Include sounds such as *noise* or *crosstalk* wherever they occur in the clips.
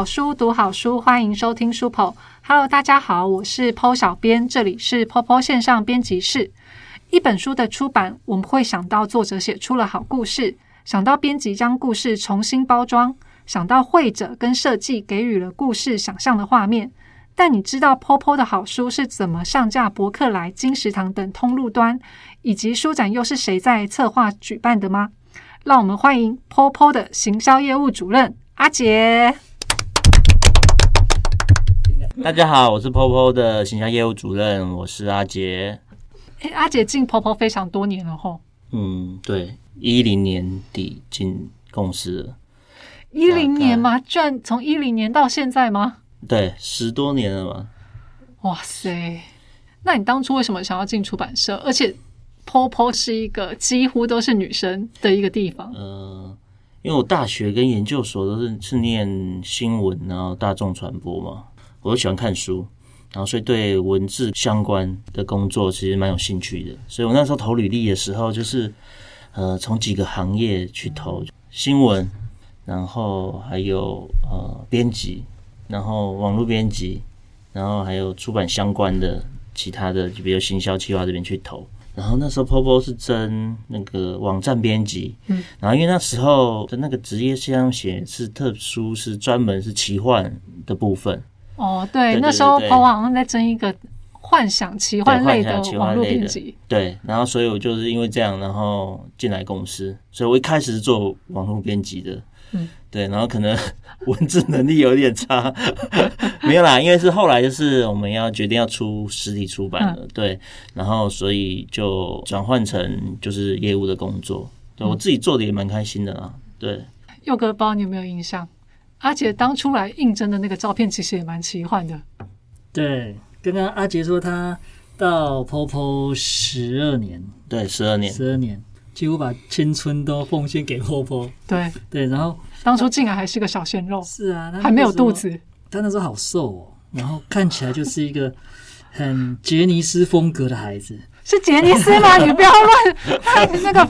好书，读好书，欢迎收听书铺。Hello，大家好，我是 Po 小编，这里是 PoPo 线上编辑室。一本书的出版，我们会想到作者写出了好故事，想到编辑将故事重新包装，想到绘者跟设计给予了故事想象的画面。但你知道 PoPo 的好书是怎么上架博客来、金石堂等通路端，以及书展又是谁在策划举办的吗？让我们欢迎 PoPo 的行销业务主任阿杰。大家好，我是 PoPo 的形象业务主任，我是阿杰。哎，阿杰进 PoPo 非常多年了吼。嗯，对，一零年底进公司了。一零年吗？居然从一零年到现在吗？对，十多年了嘛。哇塞！那你当初为什么想要进出版社？而且 PoPo 是一个几乎都是女生的一个地方。呃，因为我大学跟研究所都是是念新闻，然后大众传播嘛，我都喜欢看书，然后所以对文字相关的工作其实蛮有兴趣的。所以我那时候投履历的时候，就是呃从几个行业去投新闻，然后还有呃编辑，然后网络编辑，然后还有出版相关的其他的，就比如行销企划这边去投。然后那时候 POPO 是争那个网站编辑，嗯，然后因为那时候的那个职业上写是特殊，是专门是奇幻的部分。哦，对，对那时候对 PO 好像在争一个幻想奇幻类的网络编辑。对，然后所以我就是因为这样，然后进来公司，所以我一开始是做网络编辑的，嗯，对，然后可能 *laughs* 文字能力有点差，*laughs* 没有啦，因为是后来就是我们要决定要出实体出版了，对，然后所以就转换成就是业务的工作，对我自己做的也蛮开心的啦，对，佑哥，不知道你有没有印象？阿杰当初来应征的那个照片，其实也蛮奇幻的。对，刚刚阿杰说他到 POPO 十二年，对，十二年，十二年几乎把青春都奉献给 POPO。对，对，然后当初进来还是个小鲜肉，是啊，还没有肚，子。他那时候好瘦哦，然后看起来就是一个很杰尼斯风格的孩子。是杰尼斯吗？*laughs* 你不要乱，他那个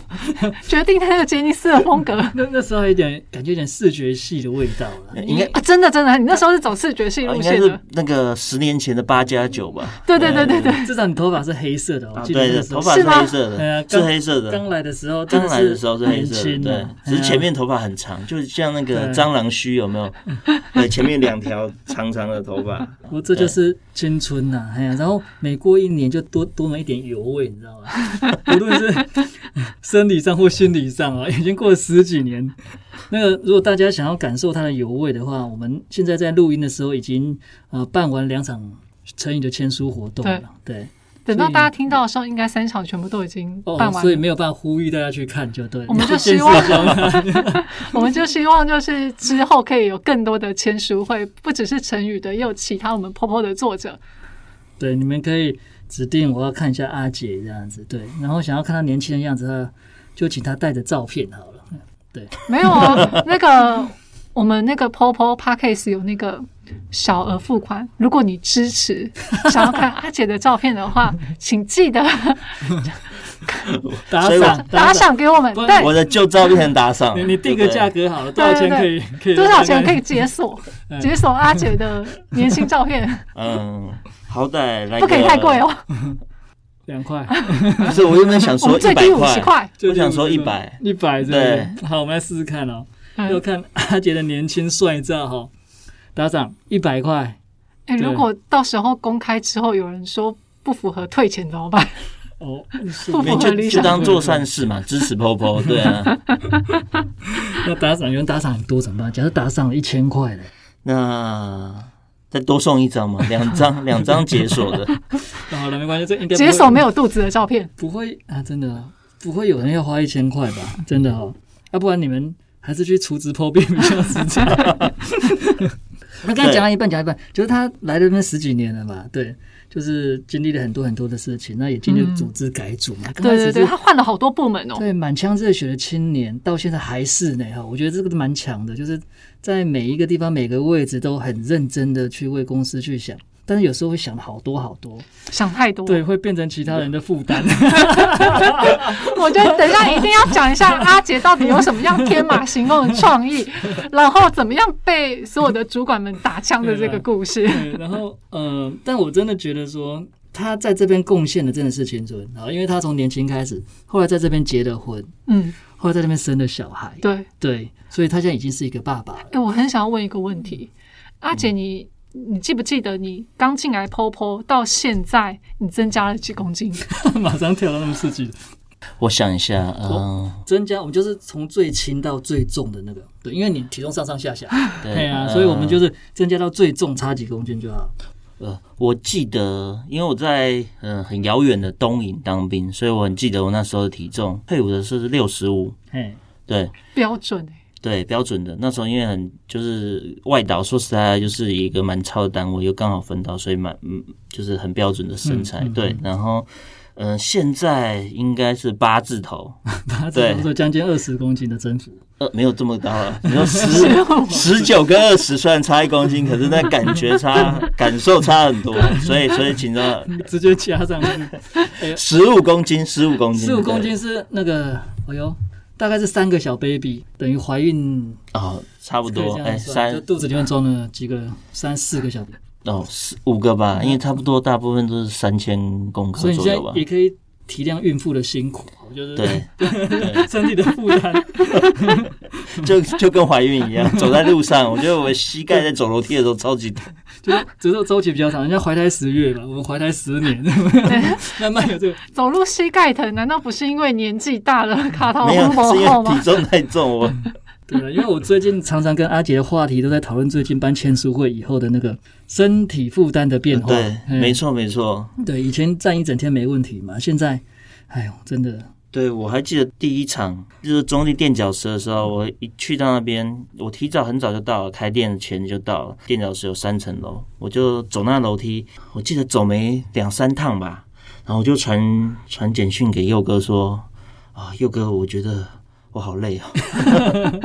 决定他那个杰尼斯的风格啊！*laughs* 那那时候有点感觉有点视觉系的味道了。应该。啊真的真的，你那时候是走视觉系哦应该是路线的。那个十年前的八加九吧？对对对对对，至少你头发是黑色的哦，我啊，记得对对，那时候头发是黑色对啊的，是刚黑色的。刚来的时候，刚来的时候是黑色的，对啊，只是前面头发很长，就像那个蟑螂须有没有？*laughs* 对，前面两条长长的头发。我这就是青春呐、哎呀，然后每过一年就多多了一点油味，你知道吗？*laughs* 无论是生理上或心理上啊，*laughs* 已经过了十几年。那个，如果大家想要感受它的油味的话，我们现在在录音的时候已经呃办完两场成语的签书活动了，对，等到大家听到的时候，应该三场全部都已经办哦，完了。所以没有办法呼吁大家去看，就对了。我们就 *laughs* 希望我们就希望就是之后可以有更多的签书会，不只是成语的，也有其他我们 POPO 的作者。对，你们可以指定我要看一下阿姐这样子，对，然后想要看她年轻的样子，他就请她带着照片好了。对 *laughs* 没有啊，那个我们那个 POPO Parkes 有那个小额付款，如果你支持想要看阿姐的照片的话，请记得打赏打，赏给我们。不对，我的旧照片打赏，你你定个价格好了，多少钱可以可以？多少钱可以？解锁嗯解锁阿姐的年轻照片？嗯，好歹来，不可以太贵。哦，*laughs* 两块，*laughs* 不是，我原本想 *laughs* 我说最低五十块，块。我想说100，一百对。好，我们来试试看哦，嗯要看阿杰的年轻帅照哈。打赏一百块，哎，如果到时候公开之后有人说不符合退钱怎么办？哦，是不符合就理想就当做善事嘛，支持 POPO，对啊。那打赏有人打赏很多怎么办？假设打赏了一千块嘞，那再多送一张嘛，*laughs* 两张，两张解锁的。*laughs* 好了，没关系，这应该解锁没有肚子的照片，不会啊，真的不会有人要花一千块吧？真的哦，要不然你们还是去厨子破病比较实在。*laughs* 那刚才讲了一半，讲一半，就是他来这边十几年了嘛，对，就是经历了很多很多的事情，那也经历了组织改组嘛。对对对，他换了好多部门哦。对满腔热血的青年，到现在还是呢哈，我觉得这个蛮强的，就是在每一个地方每个位置都很认真的去为公司去想。但是有时候会想好多好多，想太多。对，会变成其他人的负担。*laughs* 我觉得等一下一定要讲一下阿杰到底有什么样天马行空的创意，*laughs* 然后怎么样被所有的主管们打枪的这个故事。对，然后呃，但我真的觉得说他在这边贡献的真的是青春，然后因为他从年轻开始，后来在这边结了婚，嗯，后来在那边生了小孩，对。对，所以他现在已经是一个爸爸了。哎、我很想要问一个问题，阿姐你，你记不记得你刚进来 POPO 到现在，你增加了几公斤？*laughs* 马上跳到那么刺激的。我想一下，嗯、增加，我们就是从最轻到最重的那个，对，因为你体重上上下下，对对啊，呃所以我们就是增加到最重，差几公斤就好。呃，我记得，因为我在嗯、呃很遥远的东营当兵，所以我很记得我那时候的体重，退伍的时候是六十五，嘿，对。标准哎、对，标准的。那时候因为很就是外岛，说实在就是一个蛮超的单位，又刚好分到，所以蛮嗯就是很标准的身材，嗯嗯对。然后嗯、呃现在应该是八字头，*laughs* 他对差不多将近二十公斤的增幅，呃，没有这么高了。*laughs* 你说十十九跟二十虽然差一公斤，可是那感觉差，*laughs* 感受差很多。所以，所以请到直接加上去，十五公斤，十五公斤，十五公斤是那个，哎呦，大概是三个小 baby，等于怀孕哦，差不多，哎，三肚子里面装了几个，三四个小 baby，哦，四五个吧，因为差不多大部分都是三千公克所以你现左右吧在。也可以体谅孕妇的辛苦，就是对，*laughs* 身体的负担。*laughs* 就就跟怀孕一样，*laughs* 走在路上，我觉得我膝盖在走楼梯的时候超级疼。就是只是周期比较长，人家怀胎十月嘛，我们怀胎十年，慢慢有这个。走路膝盖疼，难道不是因为年纪大了，卡头没有，红是因？为体重太重，我对了，因为我最近常常跟阿杰的话题都在讨论最近办签书会以后的那个身体负担的变化。对，嗯没。错没错。对，以前站一整天没问题嘛，现在，哎呦，真的，对，我还记得第一场就是中立垫脚石的时候，我一去到那边，我提早很早就到了，开店前就到了。垫脚石有三层楼，我就走那楼梯，我记得走没两三趟吧，然后我就传传简讯给佑哥说：“啊，佑哥，我觉得我好累啊，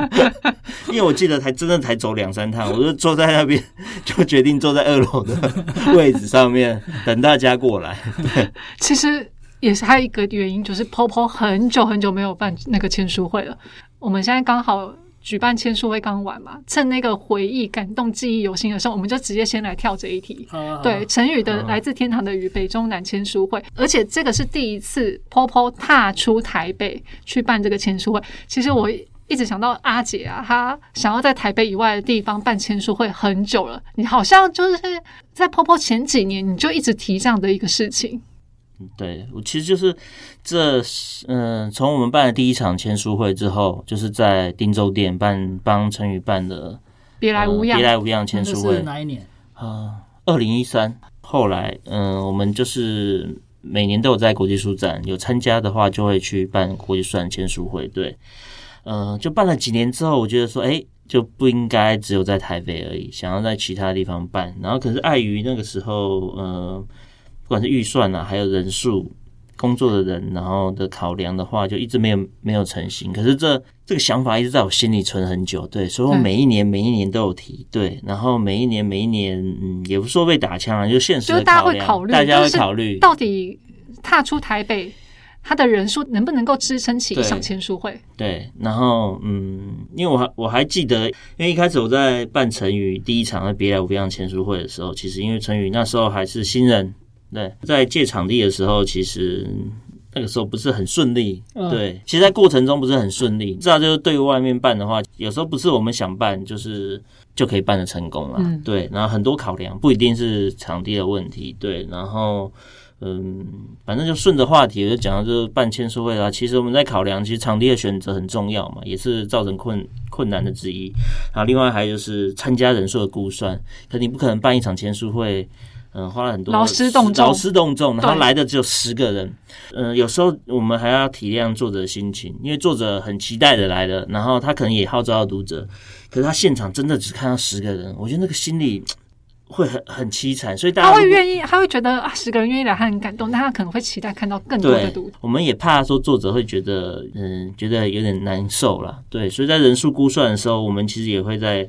*laughs* 因为我记得才真的才走两三趟，我就坐在那边，就决定坐在二楼的 *laughs* 位置上面等大家过来。*laughs* 其实也是还有一个原因，就是 POPO 很久很久没有办那个签书会了。我们现在刚好举办签书会刚完嘛，趁那个回忆、感动、记忆犹新的时候，我们就直接先来跳这一题。对，陈宇的《来自天堂的雨》北中南签书会，而且这个是第一次 POPO 踏出台北去办这个签书会。其实我一直想到阿姐啊，她想要在台北以外的地方办签书会很久了。你好像就是在 POPO 前几年你就一直提这样的一个事情。对我其实就是这，嗯、从我们办了第一场签书会之后，就是在汀州店办帮陈宇办的别来无恙呃别，来无恙签书会是哪一年？啊，二零一三。后来，嗯、我们就是每年都有在国际书展有参加的话，就会去办国际书展签书会。对，嗯，就办了几年之后，我觉得说，哎、就不应该只有在台北而已，想要在其他地方办。然后，可是碍于那个时候，呃，不管是预算啊，还有人数、工作的人，然后的考量的话，就一直没有没有成型。可是这这个想法一直在我心里存很久，对，所以我每一年每一年都有提，对，然后每一年每一年，嗯，也不说被打枪啊，就现实的就是大家会量考虑大家会考虑，到底踏出台北，他的人数能不能够支撑起一对场签书会？对，然后嗯，因为我还我还记得，因为一开始我在办成语第一场的别来无恙签书会的时候，其实因为成语那时候还是新人，对，在借场地的时候，其实那个时候不是很顺利，嗯对，其实，在过程中不是很顺利。知道就是对外面办的话，有时候不是我们想办，就是就可以办得成功了，嗯对。然后很多考量，不一定是场地的问题，对。然后嗯，反正就顺着话题，我就讲到就是办签书会啦。其实我们在考量，其实场地的选择很重要嘛，也是造成困困难的之一。然后另外还有就是参加人数的估算，可你不可能办一场签书会。嗯，花了很多劳师动众劳师动众，然后来的只有十个人。嗯，有时候我们还要体谅作者的心情，因为作者很期待的来了，然后他可能也号召到读者，可是他现场真的只看到十个人，我觉得那个心里 *tsk* 会很很凄惨，所以大家他会愿意，他会觉得啊，十个人愿意来，他很感动，但他可能会期待看到更多的读者。，我们也怕说作者会觉得，嗯，觉得有点难受啦。对，所以在人数估算的时候，我们其实也会在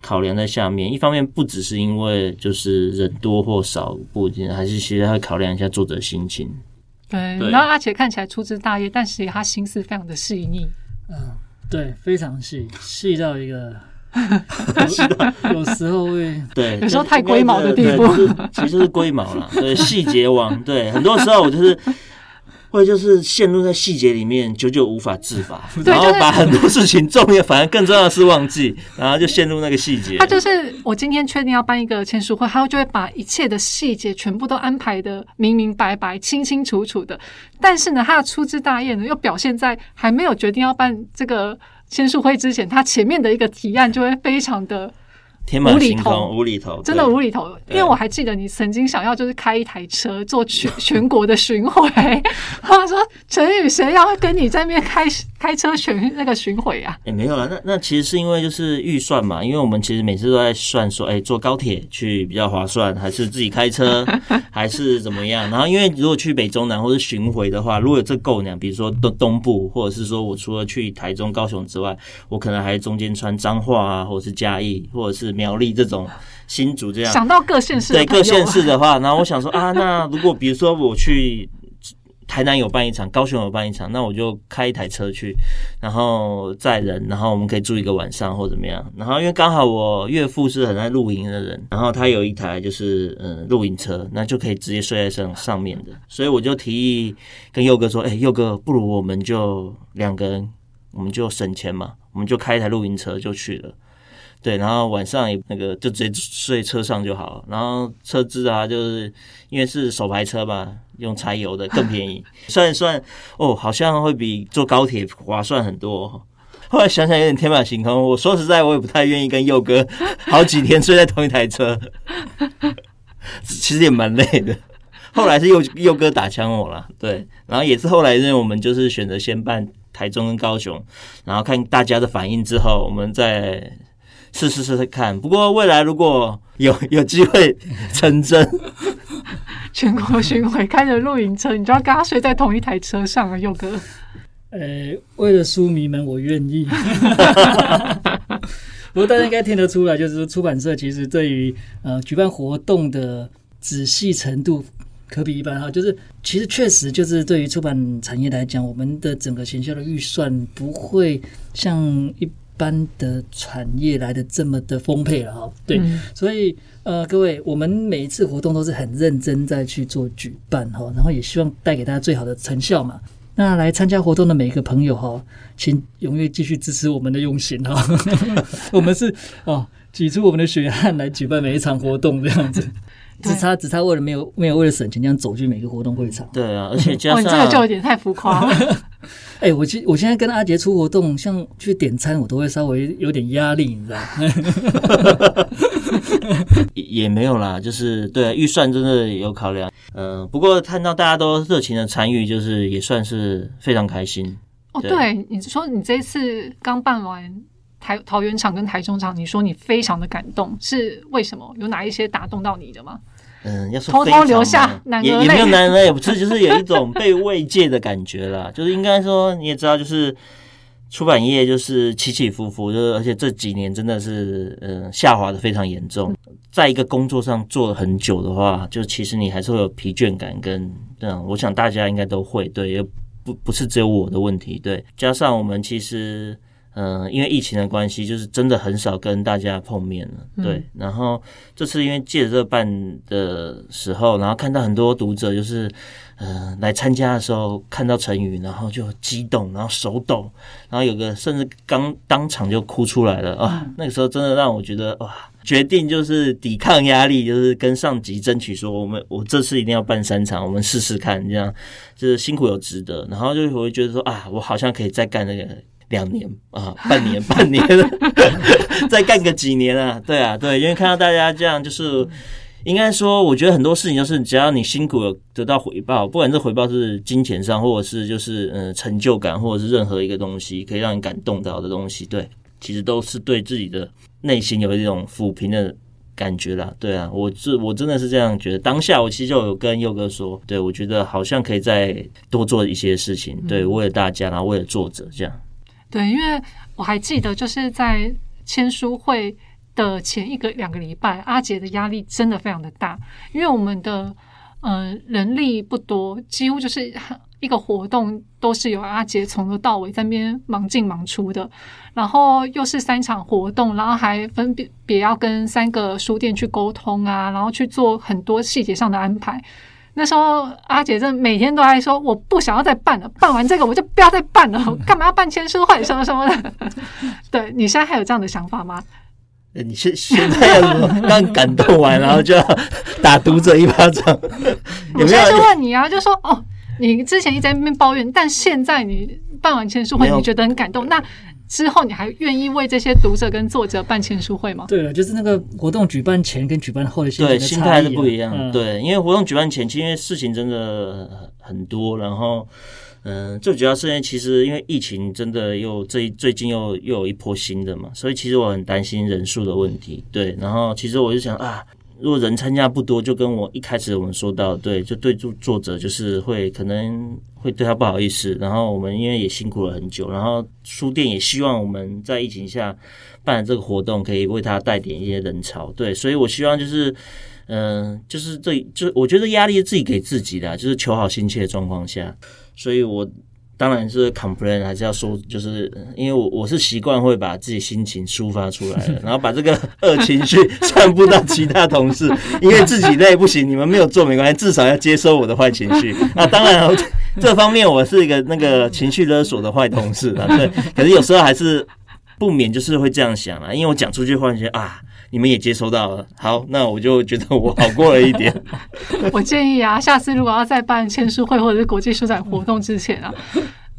考量在下面。一方面不只是因为就是人多或少不一定，还是其实会考量一下作者心情。对，然后阿杰看起来粗枝大叶，但是他心思非常的细腻。嗯，对，非常细，细到一个 *laughs* 有有时候会对，有时候太龟毛的地步其实是龟毛了，对，细节王，对，很多时候我就是会就是陷入在细节里面，久久无法自拔，*laughs* 然后把很多事情重要，反而更重要的是忘记，然后就陷入那个细节。他就是我今天确定要办一个签书会，他就会把一切的细节全部都安排的明明白白、清清楚楚的。但是呢，他的粗枝大叶呢，又表现在还没有决定要办这个签书会之前，他前面的一个提案就会非常的天马无厘头行空，无厘头，真的无厘头。因为我还记得你曾经想要就是开一台车做全 *laughs* 全国的巡回，*laughs* 他说陈宇谁要跟你在那边开开车巡那个巡回啊？也、没有了，那那其实是因为就是预算嘛，因为我们其实每次都在算说，哎、坐高铁去比较划算，还是自己开车，*laughs* 还是怎么样？然后因为如果去北中南或是巡回的话，如果有这够量，比如说东东部，或者是说我除了去台中、高雄之外，我可能还中间穿彰化啊，或者是嘉义，或者是苗栗这种新竹这样。想到各县市对各县市的话，*laughs* 然后我想说啊，那如果比如说我去台南有办一场，高雄有办一场，那我就开一台车去，然后载人，然后我们可以住一个晚上或怎么样。然后因为刚好我岳父是很爱露营的人，然后他有一台就是嗯露营车，那就可以直接睡在上上面的，所以我就提议跟佑哥说，哎、佑哥，不如我们就两个人，我们就省钱嘛，我们就开一台露营车就去了。对，然后晚上也那个就直接睡车上就好了。然后车子啊，就是因为是手排车嘛，用柴油的更便宜。*laughs* 算一算，哦，好像会比坐高铁划算很多哦。后来想想有点天马行空。我说实在，我也不太愿意跟佑哥 *laughs* 好几天睡在同一台车，*laughs* 其实也蛮累的。后来是佑佑哥打枪我了，对，然后也是后来因为我们就是选择先办台中跟高雄，然后看大家的反应之后，我们再试试试看。不过未来如果有有机会成真，*laughs* 全国巡回开着露营车，你就要跟他睡在同一台车上啊，佑哥。呃，为了书迷们，我愿意。*laughs* 不过大家应该听得出来，就是说出版社其实对于呃举办活动的仔细程度可比一般哈。就是其实确实就是对于出版产业来讲，我们的整个行销的预算不会像一般的产业来的这么的丰沛了哈。对，嗯所以呃，各位，我们每一次活动都是很认真在去做举办哈，然后也希望带给大家最好的成效嘛。那来参加活动的每一个朋友哈，请踊跃继续支持我们的用心哈。*laughs* 我们是哦，挤出我们的血汗来举办每一场活动这样子，*laughs* 只差只差为了没有没有为了省钱这样走去每个活动会场。对啊，而且加哦，上、你这个就有点太浮夸了。*laughs* 哎、我今我现在跟阿杰出活动，像去点餐，我都会稍微有点压力，你知道？*laughs* 也也没有啦，就是对预算真的有考量。呃，不过看到大家都热情的参与，就是也算是非常开心。哦，对对，你说你这一次刚办完台桃园场跟台中场，你说你非常的感动，是为什么？有哪一些打动到你的吗？嗯，要说偷偷非常流下男也也没有泪男人泪，不是，*laughs* 就是有一种被慰藉的感觉啦。就是应该说，你也知道，就是出版业就是起起伏伏，就是而且这几年真的是嗯下滑的非常严重。在一个工作上做了很久的话，就其实你还是会有疲倦感跟这样，我想大家应该都会对，也不不是只有我的问题，对，加上我们其实。嗯，因为疫情的关系，就是真的很少跟大家碰面了。对，然后这次因为借着这办的时候，然后看到很多读者就是，呃，来参加的时候看到成语，然后就激动，然后手抖，然后有个甚至刚当场就哭出来了啊！那个时候真的让我觉得哇，决定就是抵抗压力，就是跟上级争取说，我们我这次一定要办三场，我们试试看，这样就是辛苦有值得。然后就我会觉得说啊，我好像可以再干那个。两年啊，半年，半年，*laughs* *laughs* 再干个几年啊？对啊，对，因为看到大家这样，就是应该说，我觉得很多事情就是只要你辛苦有得到回报，不管这回报是金钱上，或者是就是嗯成就感，或者是任何一个东西可以让你感动到的东西，对，其实都是对自己的内心有一种抚平的。感觉啦，对啊，我这我真的是这样觉得。当下我其实就有跟佑哥说，对我觉得好像可以再多做一些事情，对，为了大家，然后为了作者这样。对，因为我还记得就是在签书会的前一个两个礼拜，阿杰的压力真的非常的大，因为我们的呃人力不多，几乎就是一个活动都是由阿杰从头到尾在那边忙进忙出的，然后又是三场活动，然后还分别别要跟三个书店去沟通啊，然后去做很多细节上的安排。那时候阿姐真的每天都在说，我不想要再办了，办完这个我就不要再办了，我干嘛要办签书会什么什么的？对你现在还有这样的想法吗？呃你现现在要刚感动完，然后就要打读者一巴掌，有没我现在就有？问你啊，就说哦，你之前一直在那边抱怨，但现在你办完签书会，你觉得很感动，那之后你还愿意为这些读者跟作者办签书会吗？对了，就是那个活动举办前跟举办后的心情对，心态是不一样。嗯，对，因为活动举办前期，因为事情真的很多，然后，嗯、最主要是因为其实因为疫情真的又最最近又又有一波新的嘛，所以其实我很担心人数的问题。对，然后其实我就想啊。如果人参加不多，就跟我一开始我们说到，对，就对作作者就是会可能会对他不好意思，然后我们因为也辛苦了很久，然后书店也希望我们在疫情下办这个活动，可以为他带点一些人潮，对，所以我希望就是嗯，就是这就我觉得压力是自己给自己的、就是求好心切的状况下，所以我当然是 complain 还是要说，就是呃因为我我是习惯会把自己心情抒发出来的，*laughs* 然后把这个恶情绪散布到其他同事，*laughs* 因为自己累不行，你们没有做没关系，至少要接收我的坏情绪。*laughs* 那当然，这方面我是一个那个情绪勒索的坏同事啊，对，可是有时候还是不免就是会这样想啊，因为我讲出去，忽然觉得啊。你们也接收到了，好，那我就觉得我好过了一点。*laughs* 我建议啊，下次如果要再办签书会或者是国际书展活动之前啊，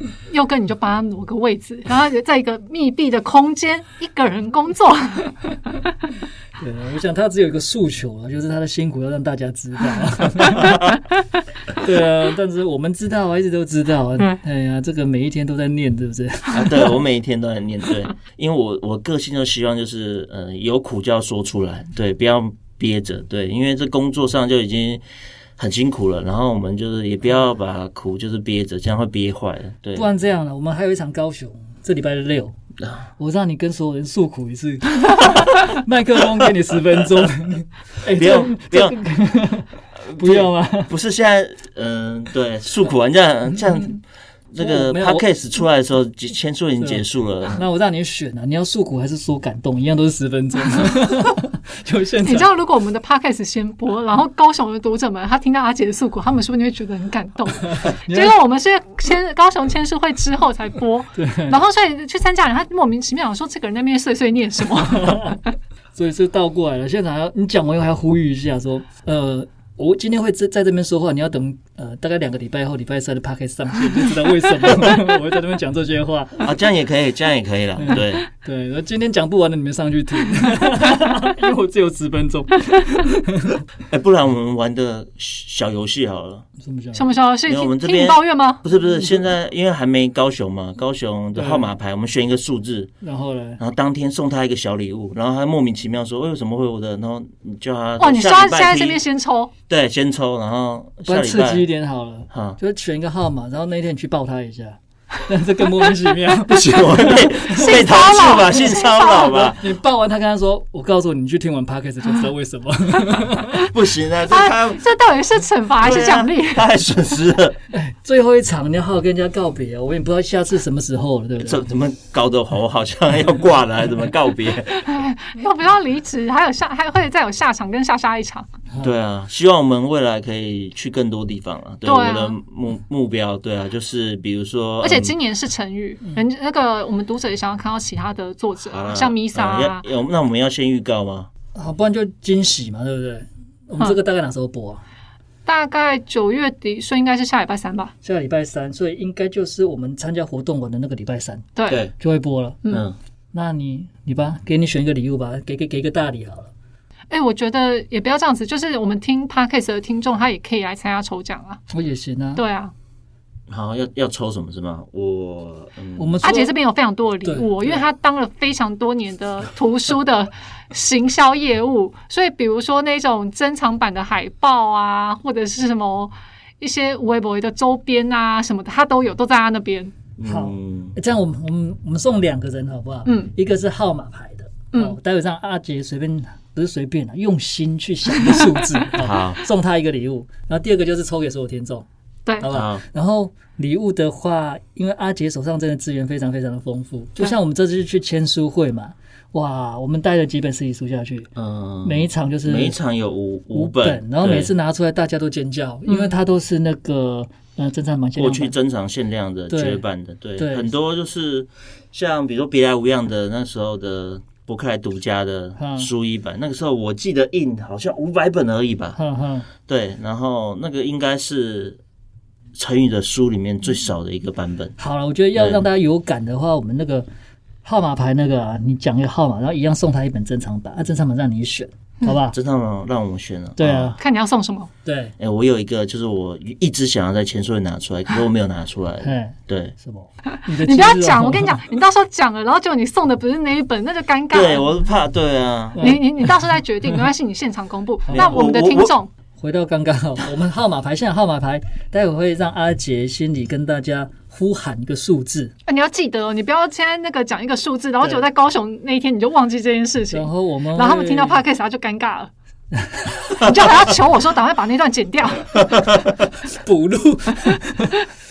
*laughs* 佑哥你就帮他挪个位置，然后在一个密闭的空间一个人工作。*laughs* 对，我想他只有一个诉求啊，就是他的辛苦要让大家知道。*laughs* 对啊，但是我们知道啊，一直都知道。哎呀，这个每一天都在念，对不对？啊，对我每一天都在念，对，因为我我个性就希望就是呃有苦就要说出来，对，不要憋着，对，因为这工作上就已经很辛苦了，然后我们就是也不要把苦就是憋着，这样会憋坏了，对不，然这样了，我们还有一场高雄，这礼拜六，啊 *laughs* 我让你跟所有人诉苦一次，*laughs* 麦克风给你十分钟。*laughs* 哎，不用不用，不要吗？不是现在，嗯、对，诉苦完这样这样。这个 podcast 出来的时候，结签数已经结束了。那我让你选啊，你要诉苦还是说感动？一样都是十分钟，*laughs* 就现你知。道，如果我们的 podcast 先播，然后高雄的读者们他听到阿杰的诉苦，他们是不是会觉得很感动？*laughs* 结果我们是先高雄签书会之后才播，然后所以去参加人他莫名其妙说这个人在那边碎碎念什么？*laughs* 所以是倒过来了。现在还要你讲完以后还要呼吁一下说，呃，我今天会在在这边说话，你要等呃大概两个礼拜后礼拜三的 p a c k a g e 上线，你就知道为什么 *laughs* 我会在那边讲这些话。啊，这样也可以，这样也可以了。对，对，那今天讲不完的你们上去听，*laughs* 因为我只有十分钟。*laughs* 哎、不然我们玩个小游戏好了。什么小？什么我们听听你这边抱怨吗？不是不是，现在因为还没高雄嘛，高雄的号码牌，我们选一个数字，然后呢？然后当天送他一个小礼物，然后他莫名其妙说为什么会有我的，然后你叫他哇，你说他下礼拜批现在这边先抽，对先抽，然后不然刺激一点好了，哈。就选一个号码，然后那天你去抱他一下，但 *laughs* 这更莫名其妙。*laughs* 不行，我会被 *laughs* 被投诉吧，性骚扰吧，你抱完他跟他说：“我告诉你，你去听完 podcast 就知道为什么。不行啊，这啊他，这到底是惩罚还是奖励？他还损失了，最后一场你要好好跟人家告别啊！我也不知道下次什么时候了，对不对怎？怎么搞得我好像要挂了，还怎么告别？要不要离职？还有下还会再有下场跟下下一场。对啊，希望我们未来可以去更多地方啊。对，对啊我的目目标，对啊，就是比如说，而且嗯今年是成语，人那个我们读者也想要看到其他的作者啊，像 Misa 啊啊，要要那我们要先预告吗？好，不然就惊喜嘛，对不对？我们这个大概哪时候播啊？大概九月底，所以应该是下礼拜三吧。下个礼拜三，所以应该就是我们参加活动完的那个礼拜三对，就会播了。嗯嗯，那你你吧，给你选一个礼物吧，给给给一个大礼好了。哎、我觉得也不要这样子，就是我们听 podcast 的听众，他也可以来参加抽奖啊。我也行啊。对啊，好，要要抽什么是吗？我嗯，我们说阿杰这边有非常多的礼物因为他当了非常多年的图书的行销业务，*laughs* 所以比如说那种珍藏版的海报啊，或者是什么一些微博的周边啊什么的，他都有，都在他那边。好这样我们我们我们送两个人好不好？嗯，一个是号码牌的，嗯哦，待会让阿杰随便不是随便啊，用心去想一个数字，哦 *laughs* 好送他一个礼物。然后第二个就是抽给所有听众，对，好不好？然后礼物的话，因为阿杰手上真的资源非常非常的丰富，就像我们这次去签书会嘛，哇，我们带了几本实体书下去，嗯，每一场就是每一场有五五本，然后每次拿出来大家都尖叫，因为它都是那个呃珍藏版限过去，珍藏限量的对。绝版的，对，对。很多就是像比如说别来无恙的那时候的博客来独家的嗯书一版，那个时候我记得印好像五百本而已吧，哼哼，对，然后那个应该是成语的书里面最少的一个版本，好了，我觉得要让大家有感的话，我们那个号码牌那个啊，你讲一个号码，然后一样送他一本珍藏版，啊，珍藏版让你选，好不好？真的吗？让我们选了，对啊，看你要送什么。对，哎、我有一个，就是我一直想要在签书会拿出来，可是我没有拿出来。哎，对，什么？你 *laughs* 你不要讲，我跟你讲，你到时候讲了，然后结果你送的不是那一本，那就尴尬了。对我是怕，对啊，你你你到时候再决定，没关系，你现场公布。那我们的听众，回到刚刚哦，我们号码牌，现在号码牌，待会会让阿杰心里跟大家呼喊一个数字，啊你要记得哦，你不要现在那个讲一个数字，然后对结果在高雄那一天你就忘记这件事情然，后我们然后他们听到 podcast 他就尴尬了。你就还要求我说，赶快把那段剪掉。补录，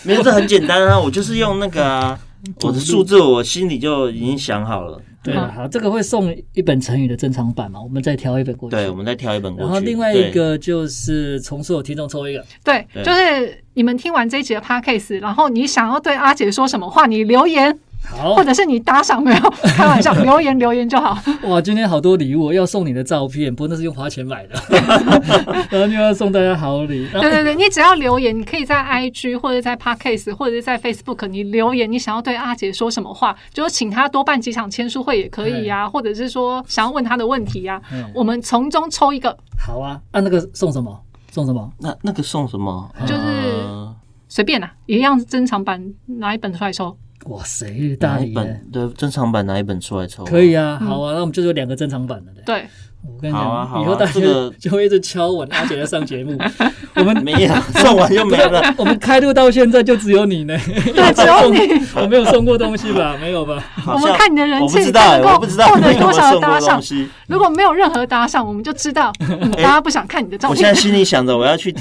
没有这很简单啊，我就是用那个啊，我的数字我心里就已经想好了。对了，好，这个会送一本成语的珍藏版嘛，我们再挑一本过去。对，我们再挑一本过去。然后另外一个就是从所有听众抽一个，对，对就是你们听完这一集的 podcast，然后你想要对阿姐说什么话，你留言，好或者是你打赏没有？开玩笑，留言留言就好。*laughs* 哇，今天好多礼物，要送你的照片，不过那是用花钱买的，*laughs* 然后又要送大家好礼，对对对，你只要留言，你可以在 IG 或者在 Podcast 或者是在 Facebook，你留言，你想要对阿杰说什么话，就是请他多办几场签书会也可以呀、或者是说想要问他的问题呀、嗯我们从中抽一个，好啊，按、那个送什么？送什么？那那个送什么？就是呃随便啦，一样珍藏版拿一本出来抽。哇塞，大哪一本？对珍藏版拿一本出来抽？可以啊，好啊，那我们就有两个珍藏版的。对，我跟你讲，好啊好啊以后大家这个 *laughs* 就会一直敲碗阿姐来上节目。*laughs* 我们没有，送完就没了。*laughs* 我们开录到现在就只有你呢，对，只有你。我没有送过东西吧？没有吧？好像我们看你的人气我不知道、欸，能够我不知道获得你有没有多少的送过搭上东西。如果没有任何搭上，我们就知道、嗯大家不想看你的照片我现在。心里想着我要去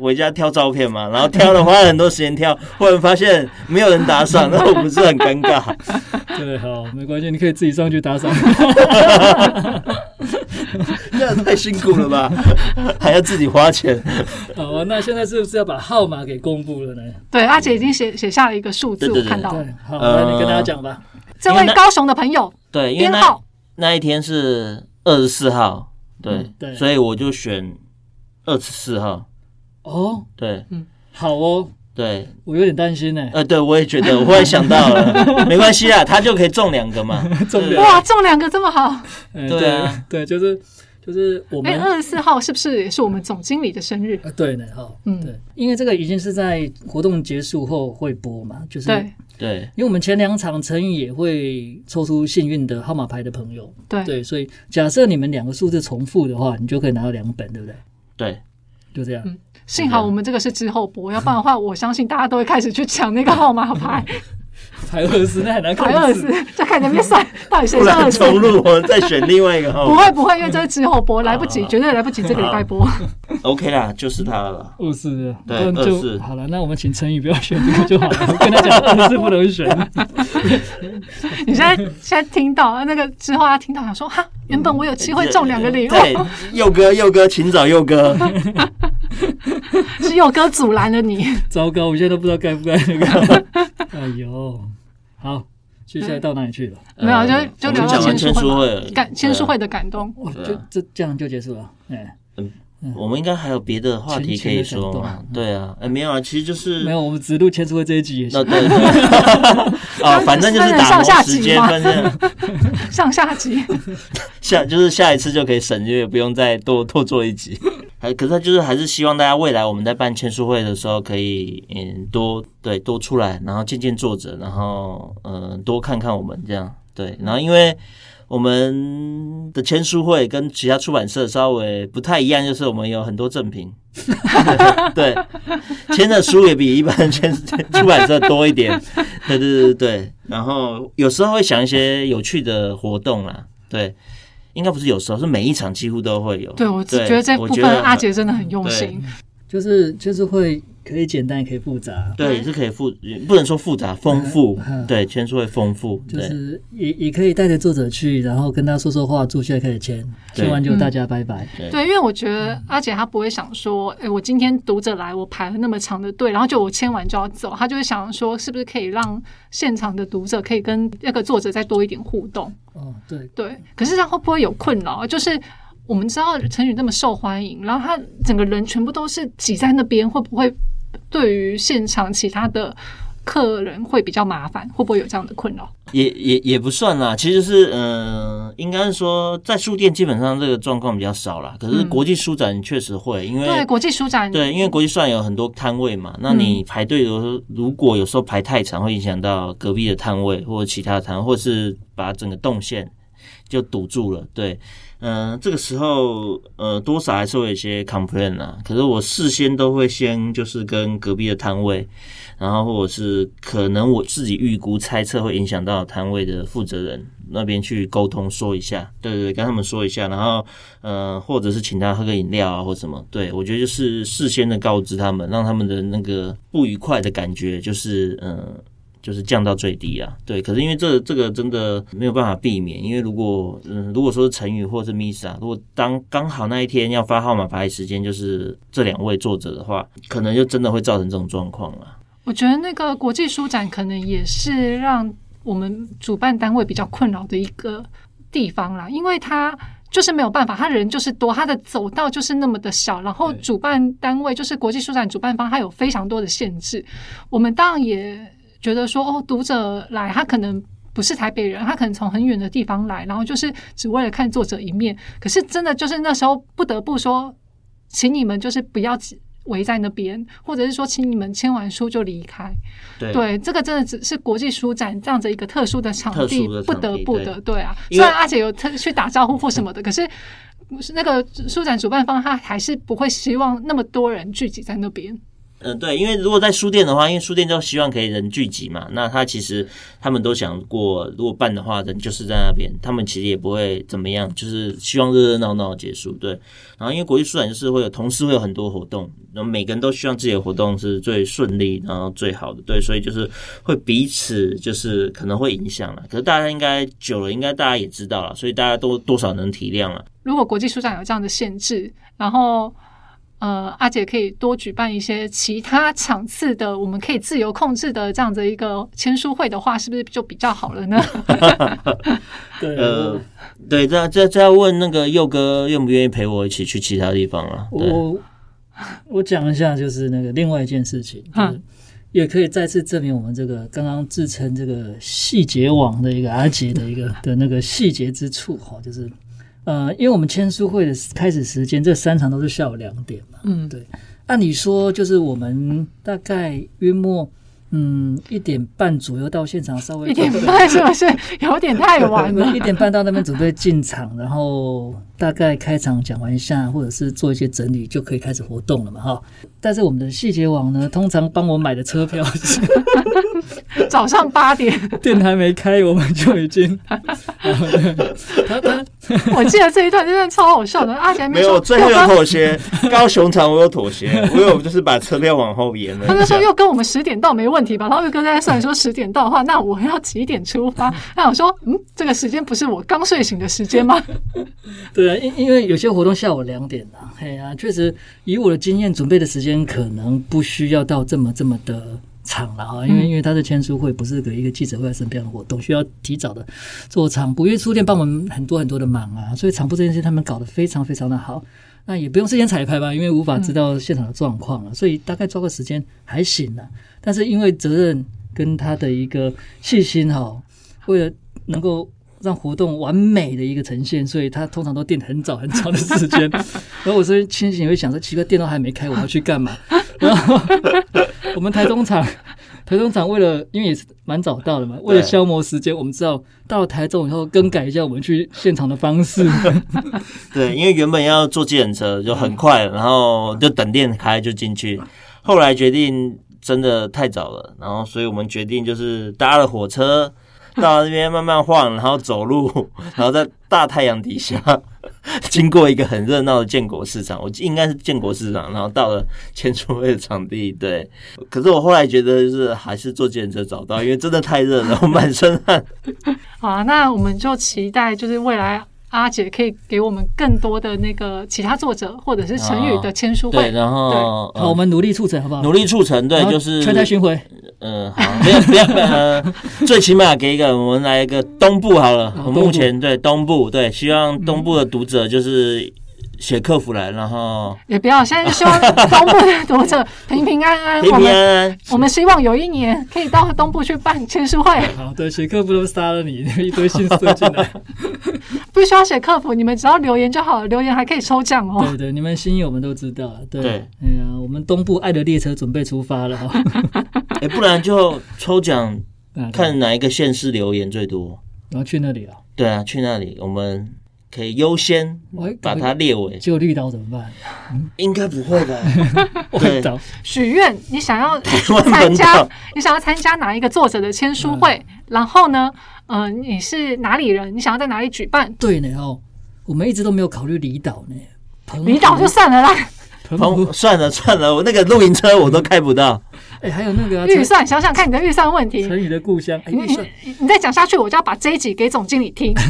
回家挑照片嘛，然后挑了花了很多时间挑，忽然发现没有人打赏，那我不是很尴尬？对，好，没关系，你可以自己上去打赏。*laughs* 这样太辛苦了吧，*laughs* 还要自己花钱。好啊，那现在是不是要把号码给公布了呢？对，阿姐已经写写下了一个数字，我看到了。，好，呃来你跟大家讲吧。这位高雄的朋友对，编号那一天是二十四号，对嗯，对所以我就选二十四号。哦，对嗯好哦，对，我有点担心呢。呃，对我也觉得，*laughs* 我忽然想到了，没关系啊，他就可以中两个嘛，*laughs* 中对。两哇，中两个这么好！哎对啊。对，就是就是我哎，们二十四号是不是也是我们总经理的生日？啊，对呢，哈，嗯。对，因为这个已经是在活动结束后会播嘛，就是对。对。因为我们前两场成语也会抽出幸运的号码牌的朋友，对。对，所以假设你们两个数字重复的话，你就可以拿到两本，对不对？对，就这样，幸好我们这个是之后播，要不然的话，我相信大家都会开始去抢那个号码牌，*laughs* 排二十那很难排看死二十，就看那边算到底谁不然是二十。重录，我再选另外一个号码。不会不会，因为这是之后播，来不及，绝对来不及这个礼拜播。OK 啦，就是他了。二四，对不然就24好了。那我们请陈宇不要选这个就好了，我跟他讲二四不能选。*laughs* 你现在现在听到那个之后，他听到想说哈，原本我有机会中两个礼物，对，佑哥，佑哥，请找佑哥。*laughs* *laughs* 是有哥阻拦了你。糟糕，我现在都不知道该不该那个。*laughs* 哎呦，好，接下来到哪里去了？没有，就呃就聊到我们讲签书会感签书会的感动。啊就这这样就结束了。哎，我们应该还有别的话题可以说嘛前情的感？对啊，哎，没有啊，其实就是没有，我们只录签书会这一集也行。那对，*laughs* 啊，反正就是打磨时间，反正上下集，下就是下一次就可以省略，不用再多多做一集。还可是他就是还是希望大家未来我们在办签书会的时候，可以嗯多对多出来，然后见见作者，然后嗯多看看我们这样对，然后因为。我们的签书会跟其他出版社稍微不太一样，就是我们有很多赠品，*laughs* *laughs* 对，签的书也比一般签 *laughs* 出版社多一点，对对对对对。然后有时候会想一些有趣的活动啦，对，应该不是有时候，是每一场几乎都会有。对我只觉得这部分阿杰真的很用心。就是就是会可以简单，也可以复杂，对也是可以复，不能说复杂，丰富。嗯，对，签书会丰富，对就是也也可以带着作者去，然后跟他说说话，坐下来开始签，签完就大家拜拜。对，因为我觉得阿姐她不会想说，哎、我今天读者来，我排了那么长的队，然后就我签完就要走，她就会想说，是不是可以让现场的读者可以跟那个作者再多一点互动？哦，对，对，可是这样会不会有困扰？啊？就是我们知道陈宇那么受欢迎，然后他整个人全部都是挤在那边，会不会对于现场其他的客人会比较麻烦？会不会有这样的困扰？也也也不算啦，其实是嗯、呃应该是说在书店基本上这个状况比较少啦，可是嗯国际书展确实会，因为对，国际书展，对，因为国际书展有很多摊位嘛，那你排队的时候，如果有时候排太长，会影响到隔壁的摊位或者其他摊，或是把整个动线就堵住了。对，嗯、这个时候呃，多少还是会有一些 complain 啊。可是我事先都会先就是跟隔壁的摊位，然后或者是可能我自己预估猜测会影响到摊位的负责人那边去沟通说一下，对对对，跟他们说一下，然后呃，或者是请他喝个饮料啊，或什么。对我觉得就是事先的告知他们，让他们的那个不愉快的感觉就是呃。就是降到最低啊，对。可是因为这这个真的没有办法避免，因为如果嗯，如果说是陈宇或是 Misa，如果当刚好那一天要发号码牌时间就是这两位作者的话，可能就真的会造成这种状况了。我觉得那个国际书展可能也是让我们主办单位比较困扰的一个地方啦，因为他就是没有办法，他人就是多，他的走道就是那么的小，然后主办单位就是国际书展主办方，他有非常多的限制。我们当然也觉得说，哦，读者来，他可能。不是台北人，他可能从很远的地方来，然后就是只为了看作者一面。可是真的就是那时候不得不说，请你们就是不要围在那边，或者是说，请你们签完书就离开。对对，这个真的只是国际书展这样子一个特殊的场地，不得不的，对啊。虽然阿姐有特去打招呼或什么的，可是那个书展主办方他还是不会希望那么多人聚集在那边。嗯，对，因为如果在书店的话，因为书店就希望可以人聚集嘛，那他其实他们都想过，如果办的话，人就是在那边，他们其实也不会怎么样，就是希望热热闹闹结束。对，然后因为国际书展就是会有同时会有很多活动，然后每个人都希望自己的活动是最顺利，然后最好的，对，所以就是会彼此就是可能会影响了。可是大家应该久了，应该大家也知道了，所以大家都多少能体谅了。如果国际书展有这样的限制，然后呃，阿姐可以多举办一些其他场次的，我们可以自由控制的这样的一个签书会的话，是不是就比较好了呢？*laughs* 对，呃，对，这这这要问那个佑哥愿不愿意陪我一起去其他地方啊。我我讲一下，就是那个另外一件事情，就是嗯也可以再次证明我们这个刚刚自称这个细节网的一个阿杰的一个的那个细节之处哈，就是呃，因为我们签书会的开始时间这三场都是下午两点嘛，嗯，对，按理说就是我们大概约莫嗯一点半左右到现场，稍微一点半是不是有点太晚了？一点半到那边准备进场，然后大概开场讲完一下，或者是做一些整理，就可以开始活动了嘛，哈。但是我们的细节网呢，通常帮我买的车票，*laughs* 早上八点，电台没开，我们就已经，*laughs* 我记得这一段真的超好笑的。阿姐还没有，最后有妥协。高雄场我有妥协，*laughs* 我有就是把车票往后延了他就说。又跟我们十点到没问题吧？然后又跟大家算说十点到的话，那我要几点出发？那我说，嗯，这个时间不是我刚睡醒的时间吗？对啊，因因为有些活动下午两点啊，嘿呀、确实以我的经验，准备的时间可能不需要到这么这么的长了哈，因为因为他的签书会不是给一个记者会什么样的活动，需要提早的做场部，因为书店帮我们很多很多的忙啊，所以场部这件事他们搞得非常非常的好。那也不用事先彩排吧，因为无法知道现场的状况了，所以大概抓个时间还行啊。但是因为责任跟他的一个细心哈，为了能够让活动完美的一个呈现，所以他通常都定很早很早的时间。*laughs* 然后我这边清醒也会想说，奇怪，店都还没开，我要去干嘛？*laughs* 然后我们台中场，台中场为了因为也是蛮早到的嘛，为了消磨时间，我们知道到了台中以后更改一下我们去现场的方式。*laughs* 对，因为原本要坐计程车就很快，然后就等店开就进去。后来决定真的太早了，然后所以我们决定就是搭了火车，到那边慢慢晃，然后走路，*laughs* 然后在大太阳底下，*laughs* 经过一个很热闹的建国市场，我应该是建国市场，然后到了签书会的场地。对，可是我后来觉得就是还是坐电车找到，因为真的太热了，我满身汗。*laughs* 好啊，那我们就期待就是未来阿姐可以给我们更多的那个其他作者或者是成语的签书对，会。然后好，我们努力促成，好不好？努力促成，对，就是全台巡回，嗯，好，不要不要，呃，最起码给一个，我们来一个东部好了。我们目前对东部，对，希望东部的读者就是写客服来，然后也不要，现在就希望东部的读者 *laughs* 平平安安。平平我们安安。我们希望有一年可以到东部去办签书会，*laughs* 好，对，写客服都杀了你，一堆信塞进来。*laughs* 不需要写客服，你们只要留言就好了，留言还可以抽奖哦。对对，你们心意我们都知道了。对，对哎呀，我们东部爱的列车准备出发了哈。哎，不然就抽奖，看哪一个县市留言最多。然后去那里了，对啊，去那里我们可以优先把它列为。就绿岛怎么办？应该不会吧？*laughs* 我对岛许愿，你想要湾参加，你想要参加哪一个作者的签书会？然后呢，呃，你是哪里人？你想要在哪里举办？对呢哦，我们一直都没有考虑离岛呢。离岛就算了啦，澎湖算了算了，我那个露营车我都开不到。*laughs* 哎，还有那个啊预算想想看你的预算问题。成语的故乡，哎，你你预算你你再讲下去，我就要把这一集给总经理听。*laughs*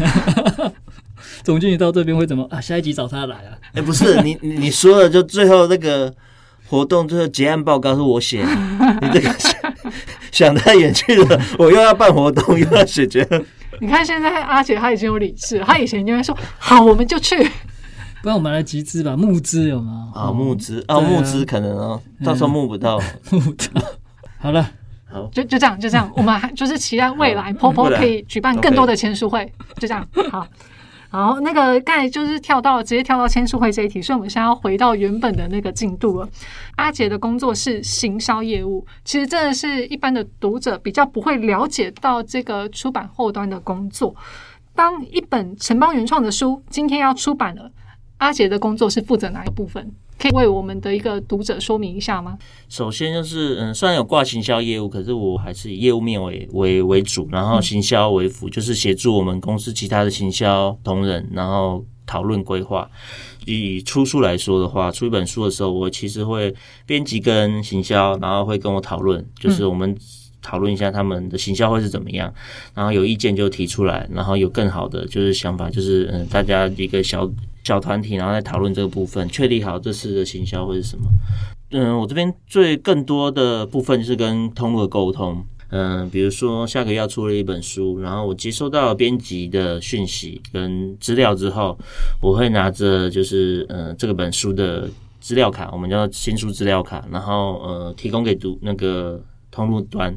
总经理到这边会怎么啊？下一集找他来啊？哎、不是你你你说的，就最后那个活动最后结案报告是我写，你这个想想太远去了，我又要办活动，又要写结案。你看现在阿姐她已经有理智了，她以前就会说好，我们就去。不然我们来集资吧，募资有吗？啊，募资对啊哦，募资可能哦，到时候募不到。*laughs* 募不到。好了，好，就就这样，就这样，我们还就是期待未来婆婆未来可以举办更多的签书会，就这样。好，然后，那个刚才就是跳到直接跳到签书会这一题，所以我们现在要回到原本的那个进度了。阿杰的工作是行销业务，其实真的是一般的读者比较不会了解到这个出版后端的工作。当一本城邦原创的书今天要出版了，阿杰的工作是负责哪一个部分？可以为我们的一个读者说明一下吗？首先就是嗯，虽然有挂行销业务，可是我还是以业务面为为为主，然后行销为辅，就是协助我们公司其他的行销同仁，然后讨论规划。以出书来说的话，出一本书的时候，我其实会编辑跟行销，然后会跟我讨论，就是我们讨论一下他们的行销会是怎么样，然后有意见就提出来，然后有更好的就是想法，就是嗯，大家一个小小团体，然后再讨论这个部分，确立好这次的行销会是什么。嗯，我这边最更多的部分是跟通路的沟通。嗯，比如说下个月要出了一本书，然后我接收到编辑的讯息跟资料之后，我会拿着就是嗯这个本书的资料卡，我们叫新书资料卡，然后呃提供给读那个通路端。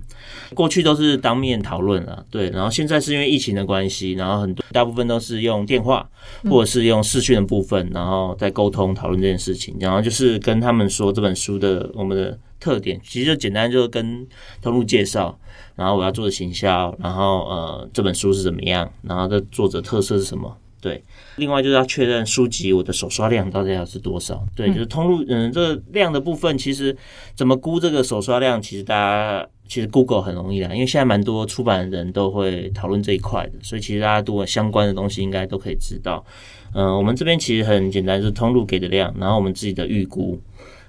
过去都是当面讨论啊，对，然后现在是因为疫情的关系，然后很多大部分都是用电话或者是用视讯的部分，然后再沟通讨论这件事情，然后就是跟他们说这本书的我们的特点，其实就简单就是跟通路介绍，然后我要做的行销，然后呃这本书是怎么样，然后的作者特色是什么。对，另外就是要确认书籍我的手刷量到底要是多少。对，就是通路，嗯，这个量的部分，其实怎么估这个手刷量，其实大家其实 Google 很容易啦，因为现在蛮多出版人都会讨论这一块的，所以其实大家读相关的东西应该都可以知道。嗯、我们这边其实很简单，就是通路给的量，然后我们自己的预估，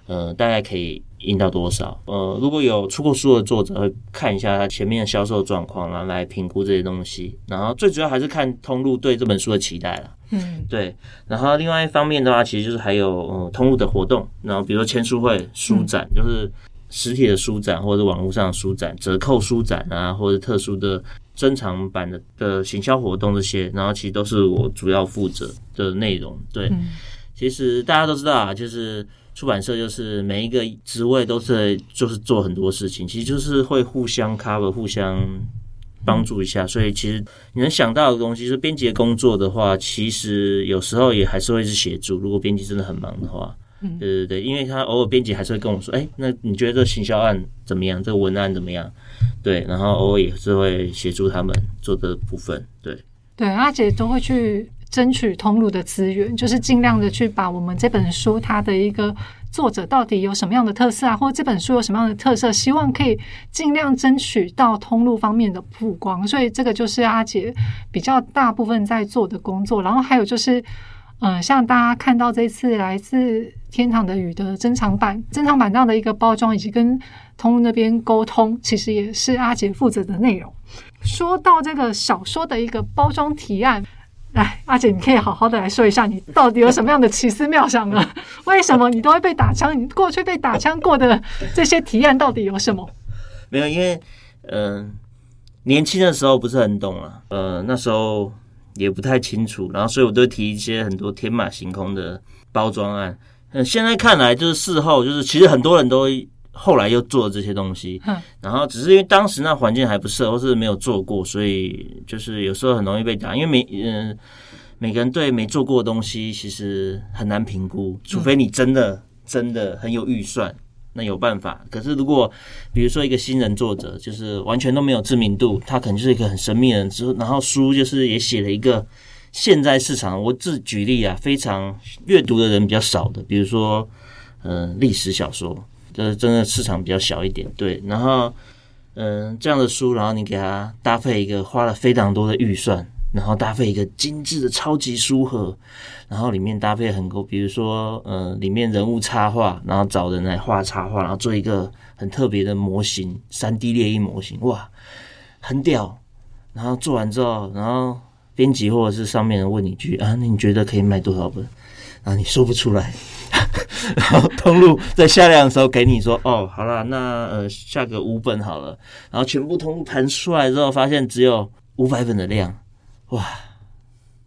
呃，大概可以印到多少？呃，如果有出过书的作者会看一下他前面的销售状况，然后来评估这些东西。然后最主要还是看通路对这本书的期待了。嗯，对，然后另外一方面的话，其实就是还有呃通路的活动，然后比如说签书会、书展，就是实体的书展或者网络上的书展、折扣书展啊，或者特殊的珍藏版的的行销活动这些，然后其实都是我主要负责的内容。对，嗯其实大家都知道啊，就是出版社就是每一个职位都是就是做很多事情，其实就是会互相 cover、互相帮助一下。所以其实你能想到的东西，就是编辑的工作的话，其实有时候也还是会是协助。如果编辑真的很忙的话，嗯对对对，因为他偶尔编辑还是会跟我说，哎，那你觉得这个行销案怎么样？这个文案怎么样？对，然后偶尔也是会协助他们做的部分。对，对，阿姐都会去争取通路的资源，就是尽量的去把我们这本书它的一个作者到底有什么样的特色啊，或者这本书有什么样的特色，希望可以尽量争取到通路方面的曝光。所以这个就是阿杰比较大部分在做的工作。然后还有就是，嗯、像大家看到这次来自天堂的雨的珍藏版，珍藏版这样的一个包装，以及跟通路那边沟通，其实也是阿杰负责的内容。说到这个小说的一个包装提案，来，阿姐，你可以好好的来说一下，你到底有什么样的奇思妙想呢？*laughs* 为什么你都会被打枪？你过去被打枪过的这些提案到底有什么？没有，因为嗯、呃年轻的时候不是很懂啊，呃，那时候也不太清楚，然后所以我都提一些很多天马行空的包装案。嗯，现在看来就是事后，就是其实很多人都后来又做了这些东西。嗯，然后只是因为当时那环境还不适合，或是没有做过，所以就是有时候很容易被打，因为每嗯、每个人对没做过的东西其实很难评估，除非你真的真的很有预算。那有办法，可是如果比如说一个新人作者，就是完全都没有知名度，他可能就是一个很神秘的人，之后然后书就是也写了一个现在市场，我自举例啊，非常阅读的人比较少的，比如说嗯、呃历史小说，就是真的市场比较小一点，对，然后嗯、这样的书，然后你给它搭配一个花了非常多的预算，然后搭配一个精致的超级书盒，然后里面搭配很多，比如说呃里面人物插画，然后找人来画插画，然后做一个很特别的模型，三 D 猎鹰模型，哇，很屌。然后做完之后，然后编辑或者是上面人问你一句啊，那你觉得可以卖多少本？然后你说不出来，*laughs* 然后通路在下量的时候给你说，哦，好了，那呃下个五本好了，然后全部通路盘出来之后，发现只有五百本的量，哇！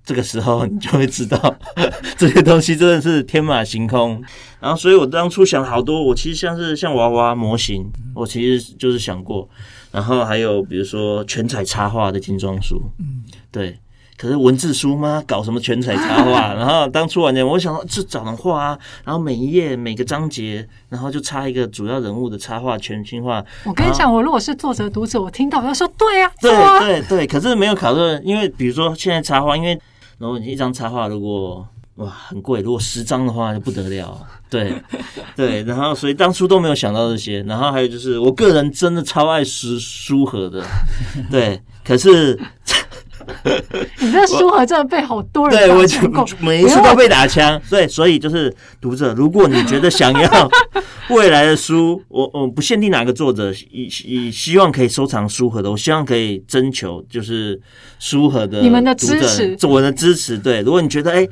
这个时候你就会知道，*laughs* 这些东西真的是天马行空。然后，所以我当初想好多，我其实像是像娃娃模型，我其实就是想过。然后还有比如说全彩插画的精装书，嗯，对。可是文字书吗？搞什么全彩插画？*laughs* 然后当初完全，我想说这找人画啊，然后每一页每个章节，然后就插一个主要人物的插画，全新画。我跟你讲，我如果是作者读者，我听到我就说对啊，对啊，对对，可是没有考虑，因为比如说现在插画，因为然后你一张插画如果哇很贵，如果十张的话就不得了，对 *laughs* 对，然后所以当初都没有想到这些，然后还有就是我个人真的超爱书书盒的，对，可是 *laughs* 你这书盒真的被好多人对我每一次都被打枪，对，所以就是读者，如果你觉得想要 *laughs* 未来的书，我我不限定哪个作者，以以希望可以收藏书盒的，我希望可以征求就是书盒的你们的支持我的支持。对，如果你觉得哎、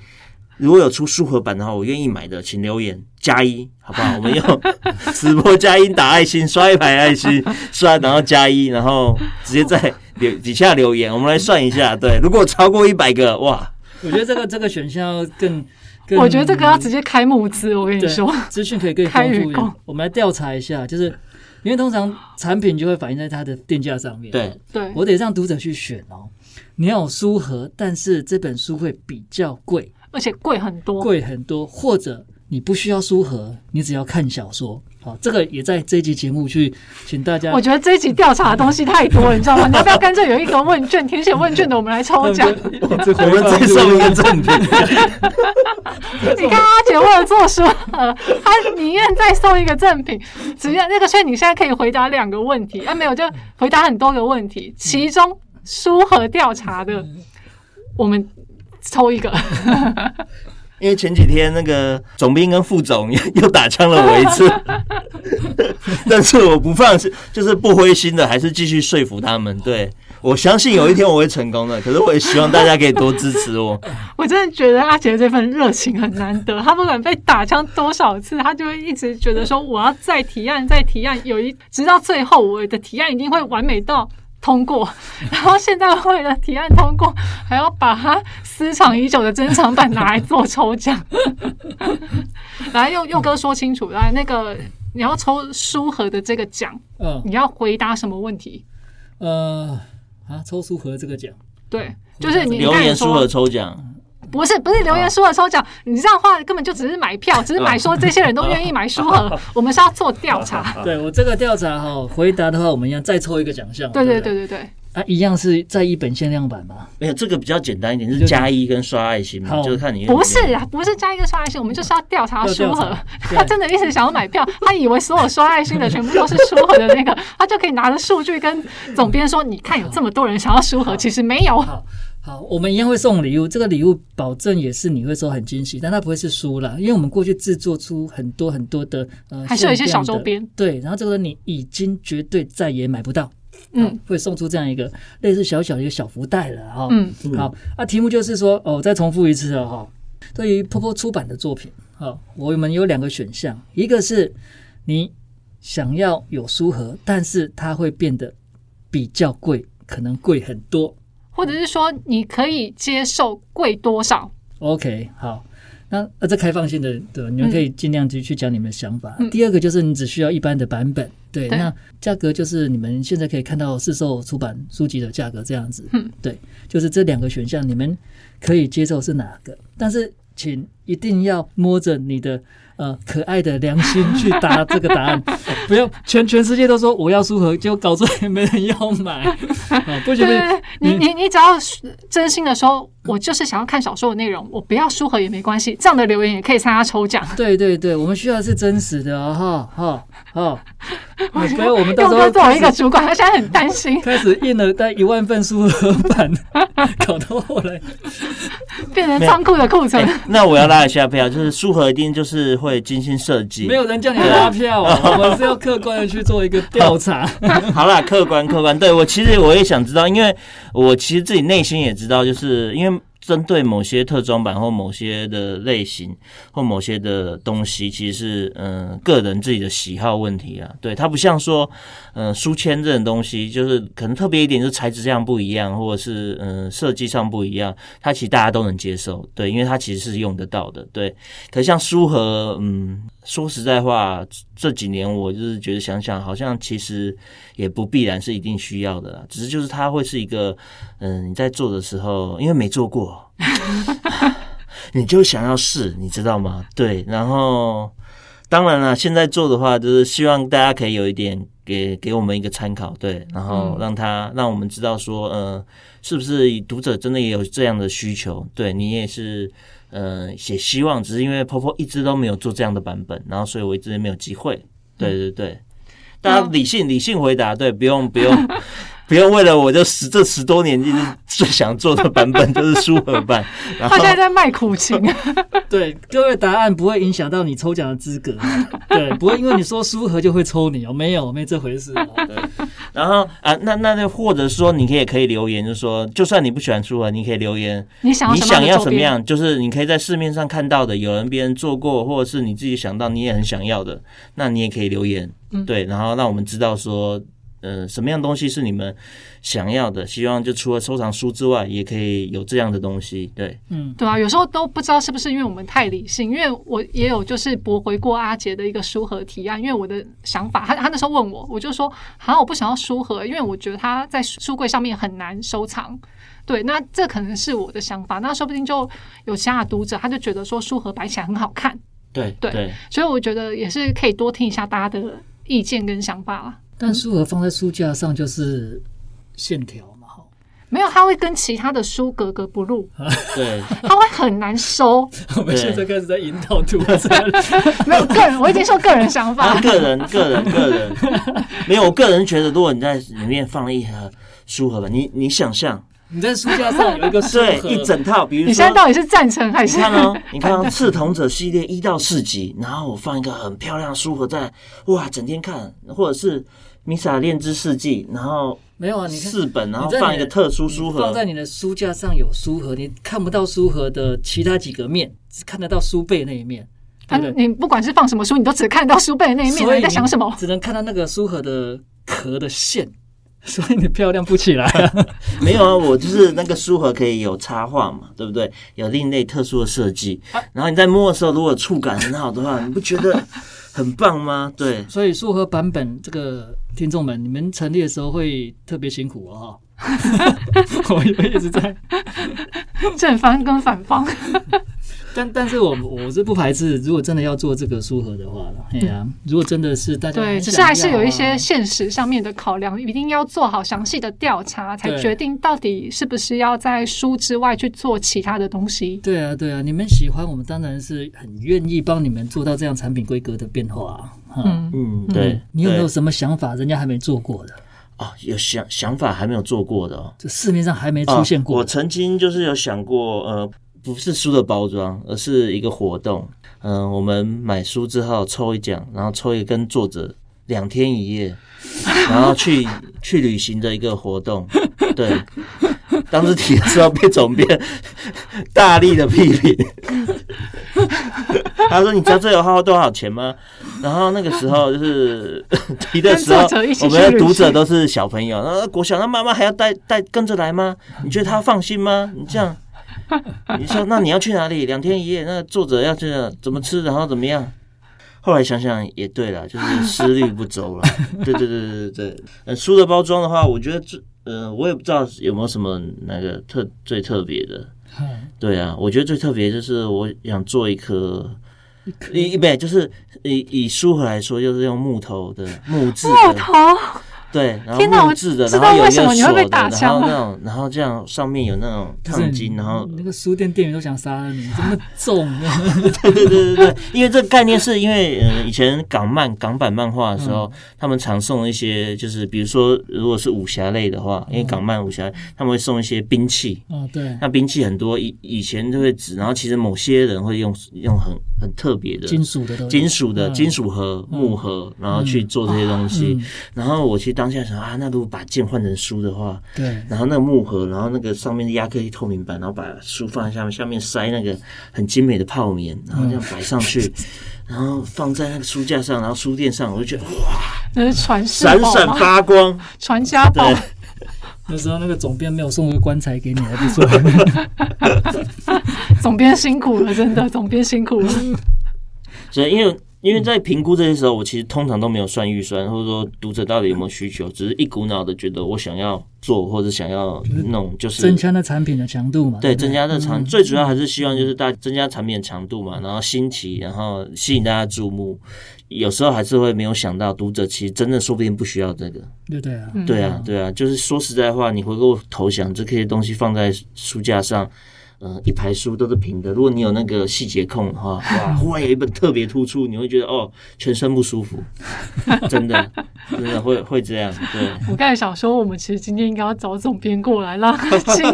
如果有出书盒版的话，我愿意买的，请留言加一，好不好？我们用 *laughs* 直播加一打爱心，刷一排爱心，*laughs* 刷然后加一，然后直接在留底下留言，我们来算一下。对，*laughs* 如果超过一百个，哇！我觉得这个这个选项要更更，我觉得这个要直接开募资，我跟你说，资讯可以更开丰富一点。我们来调查一下，就是因为通常产品就会反映在它的定价上面。对，对，我得让读者去选哦。你要有书盒，但是这本书会比较贵，而且贵很多。贵很多，或者你不需要书盒，你只要看小说。好，这个也在这一集节目去请大家我。觉得这一集调查的东西太多了，你知道吗？你要不要干脆有一个问卷，填写问卷的，我们来抽奖？我我们再送一个赠品。*laughs* 你看阿姐为了做书盒，她宁愿再送一个赠品，只要那个，所以你现在可以回答两个问题，啊，没有就回答很多个问题，其中书盒调查的，我们抽一个。因为前几天那个总兵跟副总又 *laughs* 又打枪了我一次，*laughs* 但是我不放是就是不灰心的，还是继续说服他们。对我相信有一天我会成功的，可是我也希望大家可以多支持我。*laughs* 我真的觉得阿杰这份热情很难得，他不管被打枪多少次，他就会一直觉得说我要再提案，再提案，有一直到最后我的提案一定会完美到通过。*laughs* 然后现在为了提案通过，*laughs* 还要把他私藏已久的珍藏版拿来做抽奖。*laughs* 来，佑佑哥说清楚，来那个你要抽书盒的这个奖，嗯你要回答什么问题？呃啊，抽书盒这个奖，对，就是你留言书盒抽奖，不是不是留言书的抽奖，你这样的话根本就只是买票，*laughs* 只是买说这些人都愿意买书盒，*laughs* 我们是要做调查。*laughs* 对我这个调查哈，回答的话，我们要再抽一个奖项。对对不对对对，啊，一样是在一本限量版嘛。没有这个比较简单一点，是加一跟刷爱心嘛，就是看你不是啊，不是加一个刷爱心，我们就是要调查书盒他真的一直想要买票，他以为所有刷爱心的全部都是书盒的那个，他就可以拿着数据跟总编说：“你看有这么多人想要书盒，其实没有。好，我们一样会送礼物，这个礼物保证也是你会收很惊喜，但它不会是书啦，因为我们过去制作出很多很多的呃，还是有一些小周边，对，然后这个你已经绝对再也买不到，嗯，会送出这样一个类似小小的一个小福袋了哈，嗯，好，啊，题目就是说，哦，再重复一次了，哈，对于波波出版的作品，好，我们有两个选项，一个是你想要有书盒，但是它会变得比较贵，可能贵很多。或者是说你可以接受贵多少？OK，好，那呃，这开放性的，对，你们可以尽量去去讲你们的想法。嗯。第二个就是你只需要一般的版本，对，对。那价格就是你们现在可以看到市售出版书籍的价格这样子，嗯，对，就是这两个选项你们可以接受是哪个？但是请一定要摸着你的呃可爱的良心去答这个答案，*laughs* 不要全全世界都说我要书盒，结果搞出来没人要买，啊，*laughs* 不行不行你你你只要真心的说，我就是想要看小说的内容，我不要书盒也没关系，这样的留言也可以参加抽奖。对对对，我们需要的是真实的哦，哈哈哈，*laughs* 不要我们到时候作为一个主管，他现在很担心，开始印了带一万份书盒版，搞到后来 *laughs* 变成仓库的库存。哎那我要拉一下票，就是书盒一定就是会精心设计。没有人叫你拉票啊，我们是要客观的去做一个调查。*laughs* 好啦，客观客观，对我其实我也想知道，因为我其实自己内心也知道，就是因为针对某些特装版或某些的类型或某些的东西，其实是嗯、个人自己的喜好问题啊。对，它不像说嗯、书签这种东西，就是可能特别一点，就是材质上不一样，或者是嗯、设计上不一样，它其实大家都能接受。对，因为它其实是用得到的。对，可像书和，嗯，说实在话，这几年我就是觉得想想，好像其实也不必然是一定需要的啦，只是就是它会是一个，嗯，你在做的时候，因为没做过，*laughs* 你就想要试，你知道吗？对，然后当然了，现在做的话，就是希望大家可以有一点给给我们一个参考，对，然后让他让我们知道说，呃，是不是读者真的也有这样的需求？对你也是。呃，写希望，只是因为 Popo 一直都没有做这样的版本，然后所以我一直没有机会。对对对，大家理性理性回答，对，不用不用不要为了我就十这十多年一直最想做的版本就是书盒版，*laughs* 然后他现在在卖苦情，*laughs* 对，各位答案不会影响到你抽奖的资格，*laughs* 对，不会因为你说书盒就会抽你哦，没有没这回事哦。然后啊，那那那或者说你可以也可以留言，就是说，就算你不喜欢书盒，你可以留言，你想要你想？要什么样，就是你可以在市面上看到的，有人别人做过，或者是你自己想到你也很想要的，那你也可以留言，嗯。对，然后让我们知道说，呃，什么样东西是你们想要的，希望就除了收藏书之外，也可以有这样的东西，对，嗯，对啊，有时候都不知道是不是因为我们太理性，因为我也有就是驳回过阿杰的一个书盒提案，因为我的想法，他他那时候问我，我就说，好像我不想要书盒，因为我觉得他在书柜上面很难收藏。对，那这可能是我的想法，那说不定就有其他的读者，他就觉得说书盒摆起来很好看，对对对，所以我觉得也是可以多听一下大家的意见跟想法啦。但书盒放在书架上就是线条嘛，哈。没有，它会跟其他的书格格不入，*laughs* 对，它会很难收。*laughs* 我们现在开始在引导读者，*laughs* 没有个人，我已经说个人想法啊，。个人个人个人，没有，我个人觉得，如果你在里面放了一盒书盒吧，你你想象，你在书架上有一个书 *laughs* 对，一整套，比如说你现在到底是赞成还你是？看哦，*laughs* 你看哦，《赤瞳者》系列一到四集，然后我放一个很漂亮的书盒在，哇，整天看，或者是《米莎炼之世纪》，然后没有啊？你看四本，然后放一个特殊书盒放，在你的书架上有书盒，你看不到书盒的其他几个面，只看得到书背那一面，啊对不对？你不管是放什么书，你都只看得到书背的那一面，所以你在想什么？只能看到那个书盒的壳的线，所以你漂亮不起来啊。*laughs* 没有啊，我就是那个书盒可以有插画嘛，对不对？有另类特殊的设计，然后你在摸的时候，如果触感很好的话，你不觉得很棒吗？对，所以书盒版本这个听众们，你们成立的时候会特别辛苦哦哈。*laughs* 我会一直在，正方跟反方，但但是我我是不排斥，如果真的要做这个书盒的话了，哎呀，如果真的是大家对，只是还是有一些现实上面的考量，一定要做好详细的调查，才决定到底是不是要在书之外去做其他的东西。对啊，对啊，你们喜欢，我们当然是很愿意帮你们做到这样产品规格的变化啊。嗯，嗯，对，你有没有什么想法？人家还没做过的，哦，有想想法还没有做过的哦，这市面上还没出现过我曾经就是有想过，呃，不是书的包装，而是一个活动。嗯、我们买书之后抽一奖，然后抽一个跟作者两天一夜，*laughs* 然后去去旅行的一个活动。对，当时提的时候被总编 *laughs* 大力的批评。*laughs* 他说：“你知道这有花多少钱吗？”然后那个时候就是提的时候我们的读者都是小朋友，然后国小，那妈妈还要带带跟着来吗？你觉得他放心吗？你这样，*laughs* 你说那你要去哪里？两天一夜，那作者要去哪怎么吃，然后怎么样？后来想想也对了，就是思虑不周了。*laughs* 对对对对对书的包装的话，我觉得这呃，我也不知道有没有什么那个特最特别的。嗯 *laughs* 对啊，我觉得最特别就是我想做一颗，一一不就是以以书盒来说，就是用木头的木质的，木头，对，然后木质的，知道然后有一为什么你会个锁的，被打枪了然后那种，然后这样上面有那种就是烫金，然后那个书店店员都想杀了你，这么重，*laughs* 对对对对对，因为这个概念是因为呃以前港漫港版漫画的时候，他们常送一些，就是比如说如果是武侠类的话，因为港漫武侠他们会送一些兵器，哦，对，那兵器很多以以前就会指，然后其实某些人会用用很很特别的金属的金属的嗯金属盒、木盒，然后去做这些东西。嗯然后我其实当下想啊，那如果把剑换成书的话，对，然后那个木盒，然后那个上面压克力透明板，然后把书放在下面，下面塞那个很精美的泡棉，然后这样摆上去，*laughs* 然后放在那个书架上，然后书店上，我就觉得哇，那是传世闪闪？发光。传家宝对，*laughs* 那时候那个总编没有送个棺材给你，还不错。*laughs* 总编辛苦了，真的，总编辛苦了。所以因为因为在评估这些时候，我其实通常都没有算预算，或者说读者到底有没有需求，只是一股脑的觉得我想要做或者想要弄，就是增加那产品的强度嘛，对，增加的长，嗯。最主要还是希望就是大增加产品的强度嘛，然后新奇，然后吸引大家注目。有时候还是会没有想到，读者其实真的说不定不需要这个。对对啊，嗯。对啊，对啊，就是说实在话，你回过头想，这些东西放在书架上，嗯、一排书都是平的。如果你有那个细节控的话，哇，忽然有一本特别突出，你会觉得哦，全身不舒服，*laughs* 真的，真的会会这样。对，我刚才想说，我们其实今天应该要找总编过来，让他亲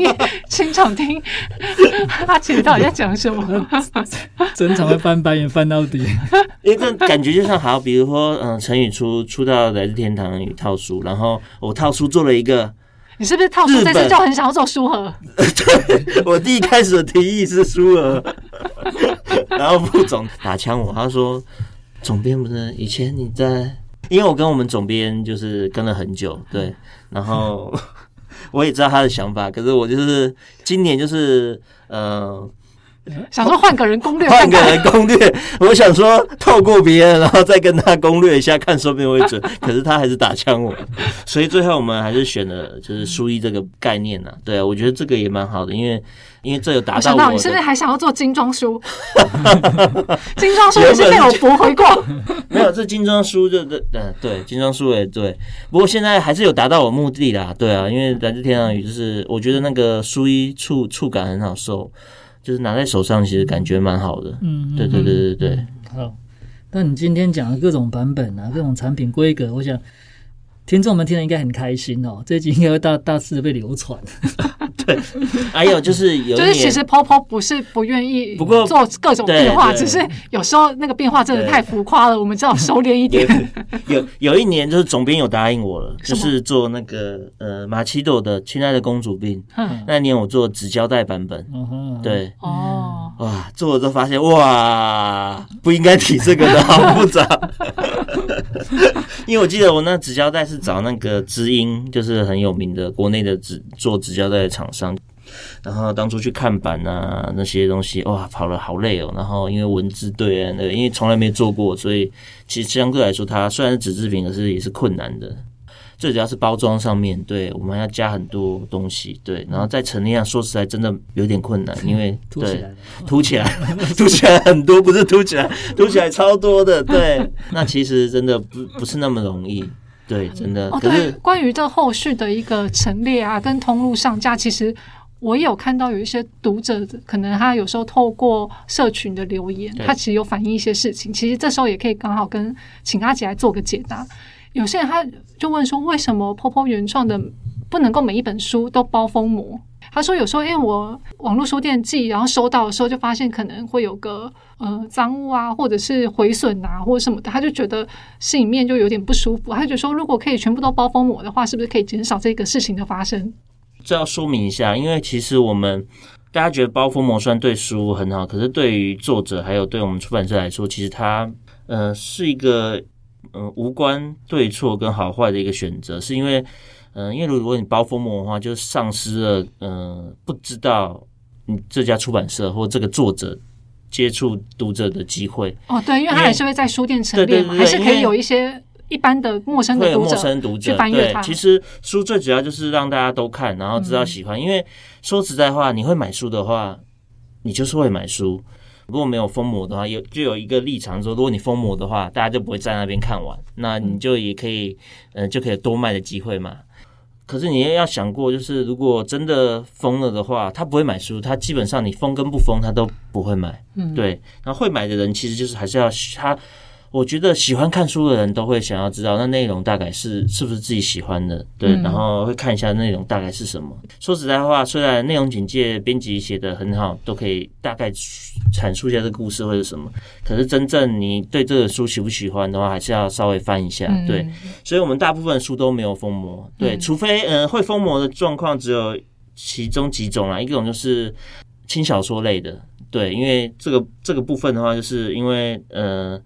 亲场听 *laughs* 他其实到底在讲什么。整场会翻白眼翻到底。*laughs* 因为这感觉就像好，比如说，嗯、陈宇出出到《来自天堂的女》套书，然后我套书做了一个，你是不是套书日本这次就很想要做书盒？我第一开始的提议是舒儿，*laughs* 然后副总打枪我，他说总编不是以前你在，因为我跟我们总编就是跟了很久，对，然后 *laughs* 我也知道他的想法，可是我就是今年就是呃 *laughs* 想说换个人攻略换个。人攻略，*laughs* 我想说透过别人，然后再跟他攻略一下，看说不定会准。*laughs* 可是他还是打枪我，所以最后我们还是选了就是书衣这个概念呐、对啊，我觉得这个也蛮好的，因为因为这有达到我我想到你是不是还想要做精装书？精装书也是被我驳回过。没有这精装书就对嗯对精装书也对，不过现在还是有达到我目的啦，对啊，因为来自天堂鱼就是我觉得那个书衣触触感很好受，就是拿在手上其实感觉蛮好的，嗯，对对对对对。好，那你今天讲的各种版本啊，各种产品规格，我想听众们听了应该很开心哦。这集应该会大大肆地被流传。*laughs* 还有就是有就是其实 Popo 不是不愿意不过做各种变化，只是有时候那个变化真的太浮夸了，我们只好收敛一有点。有 *laughs* 有一年，就是总编有答应我了，就是做那个呃马奇朵的《亲爱的公主病》。嗯，那年我做纸胶带版本，对，哦，哇，做了之后发现哇，不应该提这个的，好复杂。*laughs* 因为我记得我那纸胶带是找那个知音，就是很有名的国内的纸做纸胶带的厂商。然后当初去看板啊那些东西，哇，跑了好累哦。然后因为文字对啊，因为从来没做过，所以其实相对来说，它虽然是纸制品，可是也是困难的。最主要是包装上面，对我们要加很多东西，对，然后在陈列上说实在真的有点困难，*laughs* 因为对凸起来，凸起来，*laughs* 凸起来很多，不是凸起来，凸起来超多的，对，*laughs* 那其实真的不不是那么容易，对，真的，哦，可对是，关于这后续的一个陈列啊，跟通路上架，其实我也有看到有一些读者，可能他有时候透过社群的留言，他其实有反映一些事情。其实这时候也可以刚好跟请阿姐来做个解答。有些人他就问说，为什么 POPO 原创的不能够每一本书都包封膜？他说有时候因为我网络书店寄，然后收到的时候就发现可能会有个呃脏污啊，或者是毁损啊，或者什么的，他就觉得心里面就有点不舒服。他就说，如果可以全部都包封膜的话，是不是可以减少这个事情的发生？这要说明一下，因为其实我们大家觉得包封膜虽然对书很好，可是对于作者还有对我们出版社来说，其实它呃是一个呃无关对错跟好坏的一个选择，是因为呃因为如果你包封膜的话，就丧失了呃不知道你这家出版社或这个作者接触读者的机会，哦，对，因为他还是会在书店陈列嘛，对对对还是可以有一些一般的陌生的读者生读者去翻阅它。，对其实书最主要就是让大家都看，然后知道喜欢。因为说实在话，你会买书的话，你就是会买书。如果没有封膜的话，有就有一个立场说，如果你封膜的话，大家就不会在那边看完，那你就也可以，呃，就可以多卖的机会嘛。可是你也要想过，就是如果真的封了的话，他不会买书，他基本上你封跟不封他都不会买。嗯，对，然后会买的人其实就是还是要他，我觉得喜欢看书的人都会想要知道那内容大概是是不是自己喜欢的，对，嗯然后会看一下内容大概是什么。说实在话，虽然内容简介编辑写的很好，都可以大概阐述一下这个故事或者什么，可是真正你对这本书喜不喜欢的话，还是要稍微翻一下，嗯对。所以我们大部分书都没有封膜，对，嗯除非呃会封膜的状况只有其中几种啦，一种就是轻小说类的，对，因为这个这个部分的话，就是因为呃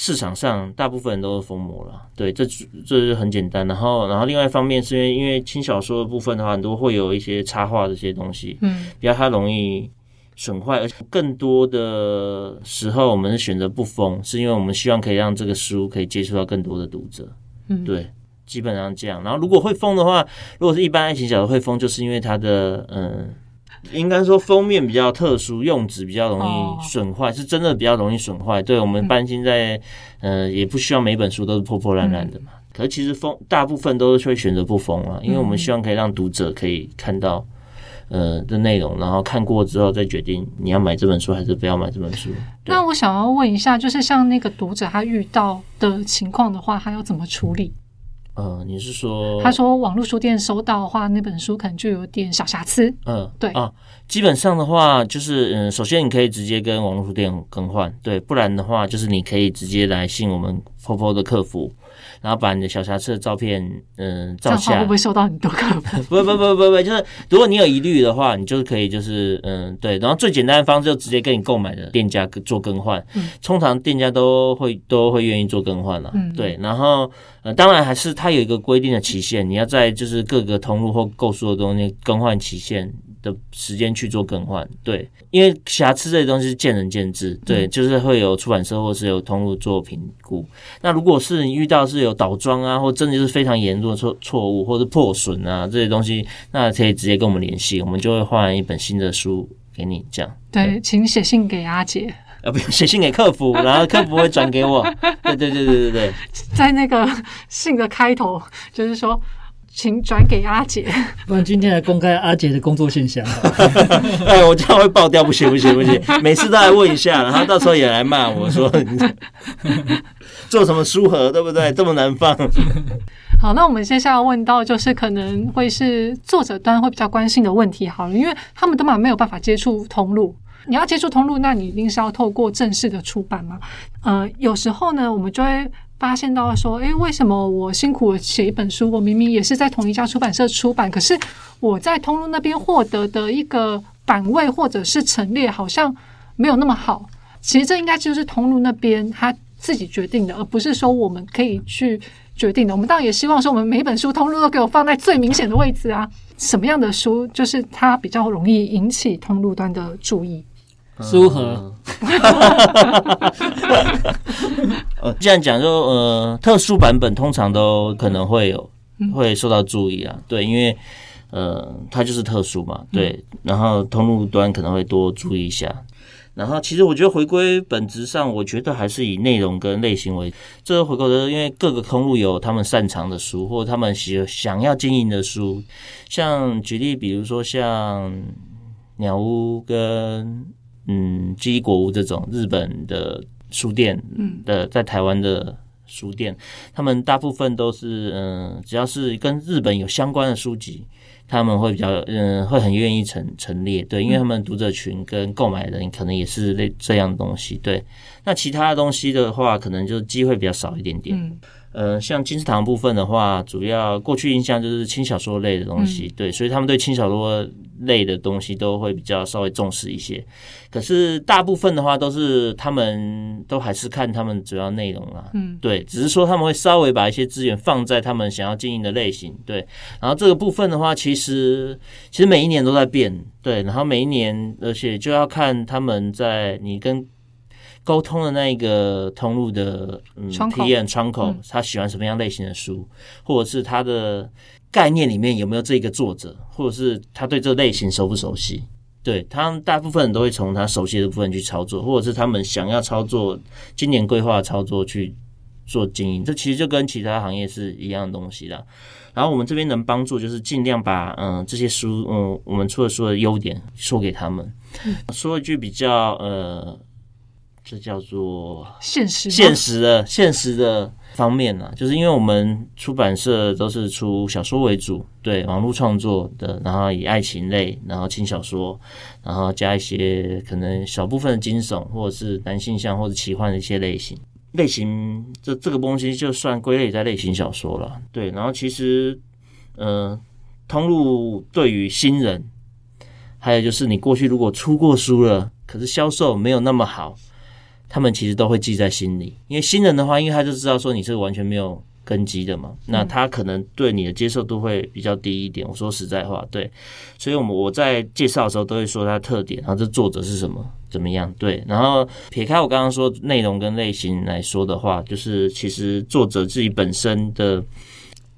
市场上大部分人都是封膜了，对，这这是很简单。然后然后另外一方面是因为因为轻小说的部分的话，很多会有一些插画这些东西，嗯比较它容易损坏，而且更多的时候我们是选择不封，是因为我们希望可以让这个书可以接触到更多的读者。嗯，对，基本上这样。然后如果会封的话，如果是一般爱情小说会封，就是因为它的嗯。应该说封面比较特殊，用纸比较容哦易损坏，是真的比较容易损坏。对我们搬新在，呃，也不需要每本书都是破破烂烂的嘛。可是其实封大部分都是会选择不封啊，因为我们希望可以让读者可以看到，呃的内容，然后看过之后再决定你要买这本书还是不要买这本书。那我想要问一下，就是像那个读者他遇到的情况的话，他要怎么处理？呃，你是说他说网络书店收到的话，那本书可能就有点小瑕疵。嗯，对啊，基本上的话就是，嗯，首先你可以直接跟网络书店更换，对，不然的话就是你可以直接来信我们 POPO 的客服，然后把你的小瑕疵的照片，嗯，照下会不，会收到很多个？*laughs* 不不不不不，就是如果你有疑虑的话，你就可以就是，嗯，对，然后最简单的方式就直接跟你购买的店家做更换，嗯通常店家都会都会愿意做更换了，嗯对，然后呃，当然还是它有一个规定的期限，你要在就是各个通路或购书的东西更换期限的时间去做更换，对，因为瑕疵这些东西是见仁见智，对，就是会有出版社或是有通路做评估。那如果是你遇到是有倒装啊，或真的就是非常严重的错错误或者破损啊这些东西，那可以直接跟我们联系，我们就会换一本新的书给你，这样。对，请写信给阿姐，呃，不用写信给客服，然后客服会转给我。对对对对对对。*laughs* 在那个信的开头就是说，请转给阿姐。不然今天来公开阿姐的工作现象。*laughs* 哎，我这样会爆掉，不行不行不行，*laughs* 每次都来问一下，然后到时候也来骂我说你 *laughs* 做什么书盒，对不对？这么难放。好，那我们接下来问到就是可能会是作者端会比较关心的问题，好了，因为他们根本没有办法接触通路。你要接触通路，那你一定是要透过正式的出版嘛？呃，有时候呢，我们就会发现到说，诶，为什么我辛苦写一本书，我明明也是在同一家出版社出版，可是我在通路那边获得的一个版位或者是陈列好像没有那么好。其实这应该就是通路那边他自己决定的，而不是说我们可以去决定的。我们当然也希望说，我们每一本书通路都给我放在最明显的位置啊。什么样的书就是它比较容易引起通路端的注意？书盒，*laughs* 呃，这样讲就呃，特殊版本通常都可能会有会受到注意啊，对，因为呃，它就是特殊嘛，对，然后通路端可能会多注意一下。然后，其实我觉得回归本质上，我觉得还是以内容跟类型为。这个回购的，因为各个通路有他们擅长的书，或者他们喜想要经营的书。像举例，比如说像鸟屋跟嗯基国屋这种日本的书店的，在台湾的书店，他们大部分都是嗯，只要是跟日本有相关的书籍。他们会比较嗯，会很愿意陈陈列，对，因为他们读者群跟购买人可能也是类这样的东西，对。那其他的东西的话，可能就机会比较少一点点。嗯，呃，像金石堂部分的话，主要过去印象就是轻小说类的东西，对，所以他们对轻小说。类的东西都会比较稍微重视一些，可是大部分的话都是他们都还是看他们主要内容啦，嗯，对，只是说他们会稍微把一些资源放在他们想要经营的类型，对，然后这个部分的话，其实其实每一年都在变，对，然后每一年而且就要看他们在你跟沟通的那一个通路的嗯体验窗口，他喜欢什么样类型的书，或者是他的。概念里面有没有这个作者，或者是他对这类型熟不熟悉？对他大部分人都会从他熟悉的部分去操作，或者是他们想要操作今年规划操作去做经营。这其实就跟其他行业是一样的东西啦。然后我们这边能帮助，就是尽量把嗯这些书嗯我们出的书的优点说给他们。说一句比较呃，这叫做现实现实的现实的。方面呢，就是因为我们出版社都是出小说为主，对网络创作的，然后以爱情类，然后轻小说，然后加一些可能小部分的惊悚或者是男性向或者奇幻的一些类型类型，这这个东西就算归类在类型小说了。对，然后其实，呃，通路对于新人，还有就是你过去如果出过书了，可是销售没有那么好。他们其实都会记在心里，因为新人的话，因为他就知道说你是完全没有根基的嘛，那他可能对你的接受度会比较低一点。我说实在话，对，所以我们我在介绍的时候都会说它的特点，然后这作者是什么，怎么样，对。然后撇开我刚刚说内容跟类型来说的话，就是其实作者自己本身的，因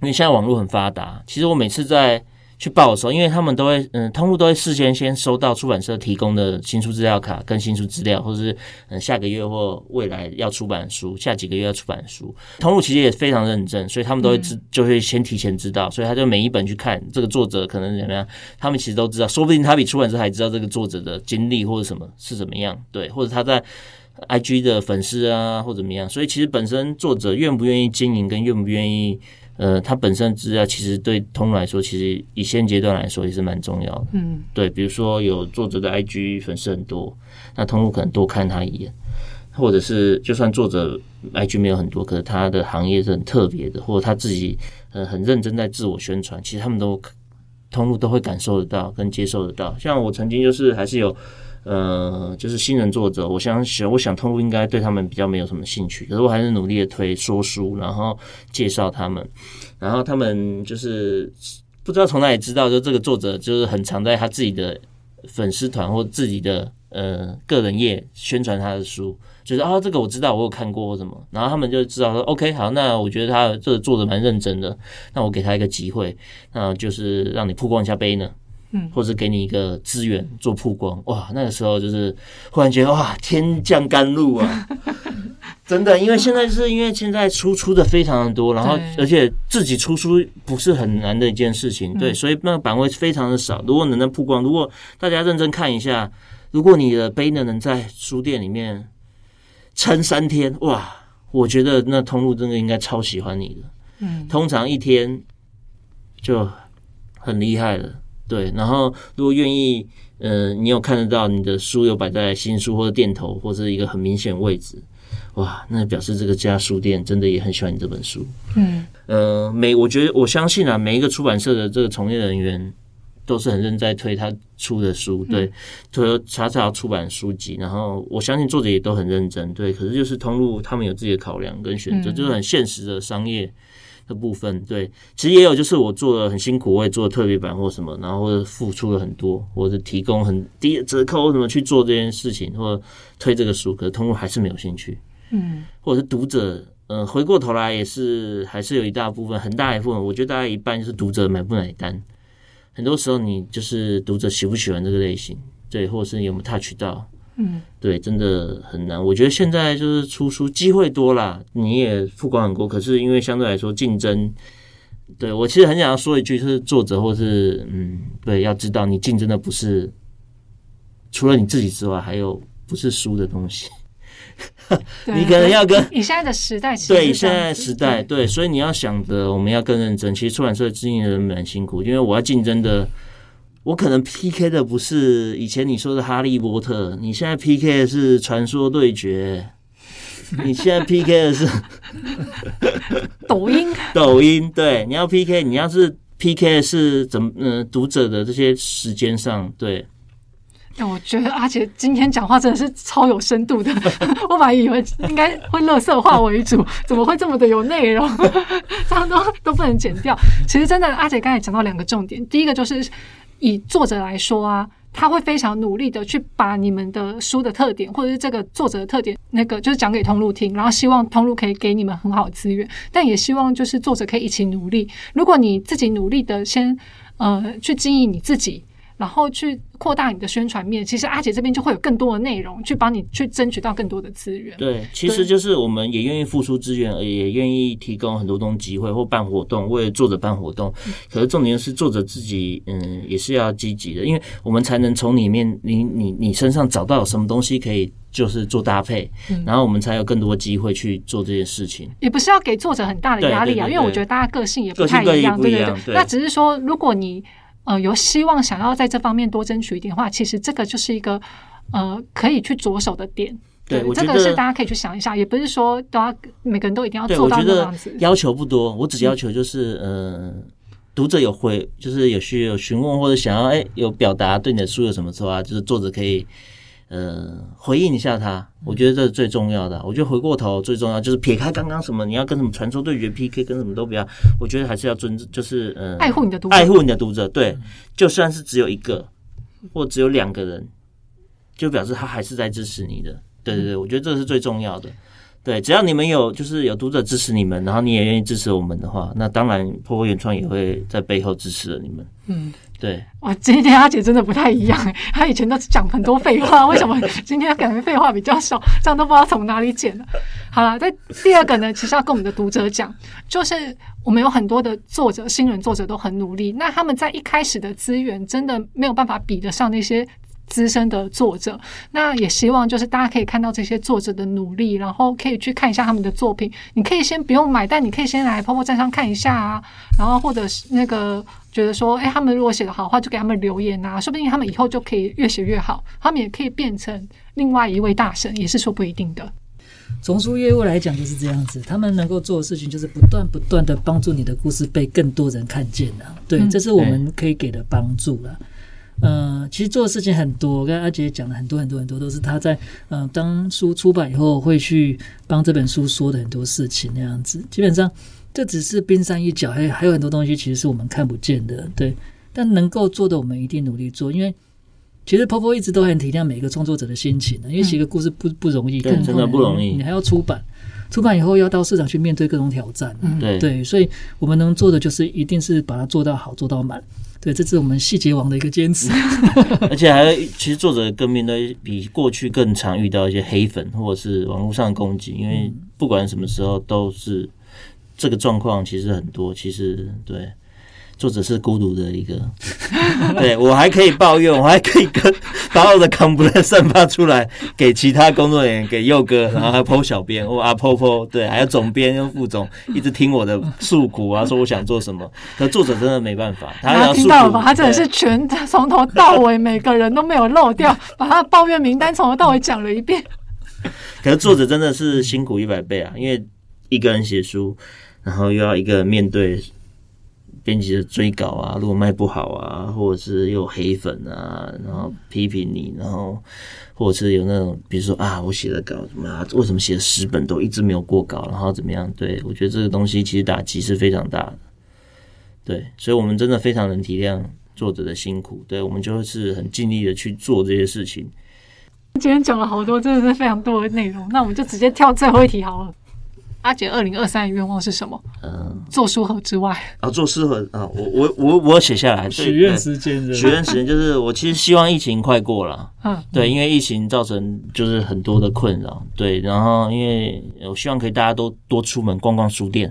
为现在网络很发达，其实我每次在。去报的时候，因为他们都会，嗯，通路都会事先先收到出版社提供的新书资料卡跟新书资料，或者是嗯下个月或未来要出版书，下几个月要出版书，通路其实也非常认真，所以他们都会知，就会先提前知道，所以他就每一本去看这个作者可能怎么样，他们其实都知道，说不定他比出版社还知道这个作者的经历或者什么是怎么样，对，或者他在 I G 的粉丝啊或怎么样，所以其实本身作者愿不愿意经营跟愿不愿意。呃，它本身资料其实对通来说，其实以现阶段来说也是蛮重要的。嗯，对，比如说有作者的 IG 粉丝很多，那通路可能多看他一眼，或者是就算作者 IG 没有很多，可是他的行业是很特别的，或者他自己呃很认真在自我宣传，其实他们都通路都会感受得到跟接受得到。像我曾经就是还是有。呃，就是新人作者，我想想，我想通路应该对他们比较没有什么兴趣，可是我还是努力的推说书，然后介绍他们，然后他们就是不知道从哪里知道，就这个作者就是很常在他自己的粉丝团或自己的呃个人页宣传他的书，就是啊这个我知道，我有看过或什么，然后他们就知道说 OK 好，那我觉得他这个做的蛮认真的，那我给他一个机会，那就是让你曝光一下杯呢。嗯，或者给你一个资源做曝光，哇，那个时候就是忽然觉得哇，天降甘露啊！*laughs* 真的，因为现在是因为现在出出的非常的多，然后而且自己出书不是很难的一件事情，对，所以那个版位非常的少。如果能能曝光，如果大家认真看一下，如果你的杯呢能在书店里面撑三天，哇，我觉得那通路真的应该超喜欢你的。嗯，通常一天就很厉害了。对，然后如果愿意，呃，你有看得到你的书有摆在新书或者店头或者一个很明显位置，哇，那表示这个家书店真的也很喜欢你这本书。嗯，呃，每我觉得我相信啊，每一个出版社的这个从业人员都是很认真在推他出的书，对，推查查出版书籍，然后我相信作者也都很认真，对。可是就是通路他们有自己的考量跟选择，就是很现实的商业。的部分。对，其实也有就是我做的很辛苦，我也做特别版或什么，然后或者付出了很多，或者提供很低折扣什么去做这件事情，或者推这个书，可是通路还是没有兴趣，嗯，或者是读者。呃，回过头来也是，还是有一大部分，很大一部分，我觉得大概一半就是读者买不买单。很多时候你就是读者喜不喜欢这个类型，对，或者是有没有 touch 到，嗯，对，真的很难。我觉得现在就是出书机会多啦，你也曝光很多，可是因为相对来说竞争，对我其实很想要说一句，就是作者或是嗯，对，要知道你竞争的不是除了你自己之外，还有不是书的东西。*laughs* 你可能要跟你现在的时代其实对，现在时代对，所以你要想的，我们要更认真。其实出版社经营的人蛮辛苦，因为我要竞争的，我可能 PK 的不是以前你说的哈利波特，你现在 PK 的是传说对决，你现在 PK 的是 *laughs* 抖音，抖音，对，你要 PK，你要是 PK 的是怎么，嗯、读者的这些时间上，对，哎我觉得阿杰今天讲话真的是超有深度的。*laughs* 我本来以为应该会乐色化为主，怎么会这么的有内容？*laughs* 这样都都不能剪掉。其实真的，阿杰刚才讲到两个重点，第一个就是以作者来说啊。他会非常努力的去把你们的书的特点，或者是这个作者的特点，那个就是讲给通路听，然后希望通路可以给你们很好的资源，但也希望就是作者可以一起努力。如果你自己努力的先呃去经营你自己，然后去扩大你的宣传面，其实阿姐这边就会有更多的内容去帮你去争取到更多的资源。对，其实就是我们也愿意付出资源，也愿意提供很多东西机会或办活动，为作者办活动。可是重点是作者自己，嗯，也是要积极的，因为我们才能从里面你你你身上找到有什么东西可以就是做搭配，然后我们才有更多机会去做这件事情。也不是要给作者很大的压力啊，因为我觉得大家个性也不太一样，对对对那只是说，如果你呃有希望想要在这方面多争取一点的话，其实这个就是一个呃可以去着手的点。对我这个是大家可以去想一下，也不是说都要每个人都一定要，做到我觉得那样子。要求不多，我只要求就是，呃，读者有回，就是有需有询问或者想要哎、有表达对你的书有什么错啊，就是作者可以呃回应一下他，我觉得这是最重要的。我觉得回过头最重要就是撇开刚刚什么你要跟什么传说对决 PK 跟什么都不要，我觉得还是要尊，就是呃爱护你的读者爱护你的读者，对，就算是只有一个或只有两个人，就表示他还是在支持你的。对对对，我觉得这是最重要的。对，只要你们有就是有读者支持你们，然后你也愿意支持我们的话，那当然破破原创也会在背后支持了你们。嗯，对，哇，今天阿姐真的不太一样，她以前都讲很多废话，为什么今天感觉废话比较少？这样都不知道从哪里剪了。好了，在第二个呢，其实要跟我们的读者讲，就是我们有很多的作者，新人作者都很努力，那他们在一开始的资源真的没有办法比得上那些。资深的作者，那也希望就是大家可以看到这些作者的努力，然后可以去看一下他们的作品。你可以先不用买，但你可以先来 POPO 站上看一下啊，然后或者是那个觉得说，哎、他们如果写的好的话，就给他们留言啊，说不定他们以后就可以越写越好，他们也可以变成另外一位大神，也是说不一定的。从书业务来讲就是这样子，他们能够做的事情就是不断不断的帮助你的故事被更多人看见啊。对，嗯这是我们可以给的帮助了。呃，其实做的事情很多，跟阿杰讲了很多很多很多，都是他在呃当书出版以后会去帮这本书说的很多事情那样子。基本上这只是冰山一角，还有还有很多东西其实是我们看不见的，对。但能够做的，我们一定努力做，因为其实 Popo 一直都很体谅每一个创作者的心情的，因为写一个故事不不容易，更对真的不容易你还要出版，出版以后要到市场去面对各种挑战，对，所以我们能做的就是一定是把它做到好，做到满。对，这是我们细节王的一个坚持。*laughs* 而且还其实作者更面对比过去更常遇到一些黑粉或者是网络上的攻击，因为不管什么时候都是这个状况，其实很多。其实对作者是孤独的一个，*laughs* 对我还可以抱怨，我还可以跟把我的 complaint 散发出来给其他工作人员，给佑哥，然后还有 PO 小编或阿 PO PO，对，还有总编跟副总一直听我的诉苦啊，说我想做什么，可作者真的没办法，他听到了吧？他真的是全从头到尾每个人都没有漏掉，把他的抱怨名单从头到尾讲了一遍。可是作者真的是辛苦一百倍啊，因为一个人写书，然后又要一个人面对编辑的追稿啊，如果卖不好啊，或者是有黑粉啊，然后批评你，然后或者是有那种，比如说啊，我写的稿怎么，为什么写了十本都一直没有过稿，然后怎么样？对我觉得这个东西其实打击是非常大的。对，所以我们真的非常能体谅作者的辛苦，对我们就是很尽力的去做这些事情。今天讲了好多，真的是非常多的内容。那我们就直接跳最后一题好了。阿姐，二零二三的愿望是什么？嗯，做书盒之外，啊，做书盒啊，我我我我写下来，许愿时间许愿时间就是我其实希望疫情快过了。嗯，对，因为疫情造成就是很多的困扰，对，然后因为我希望可以大家都多出门逛逛书店，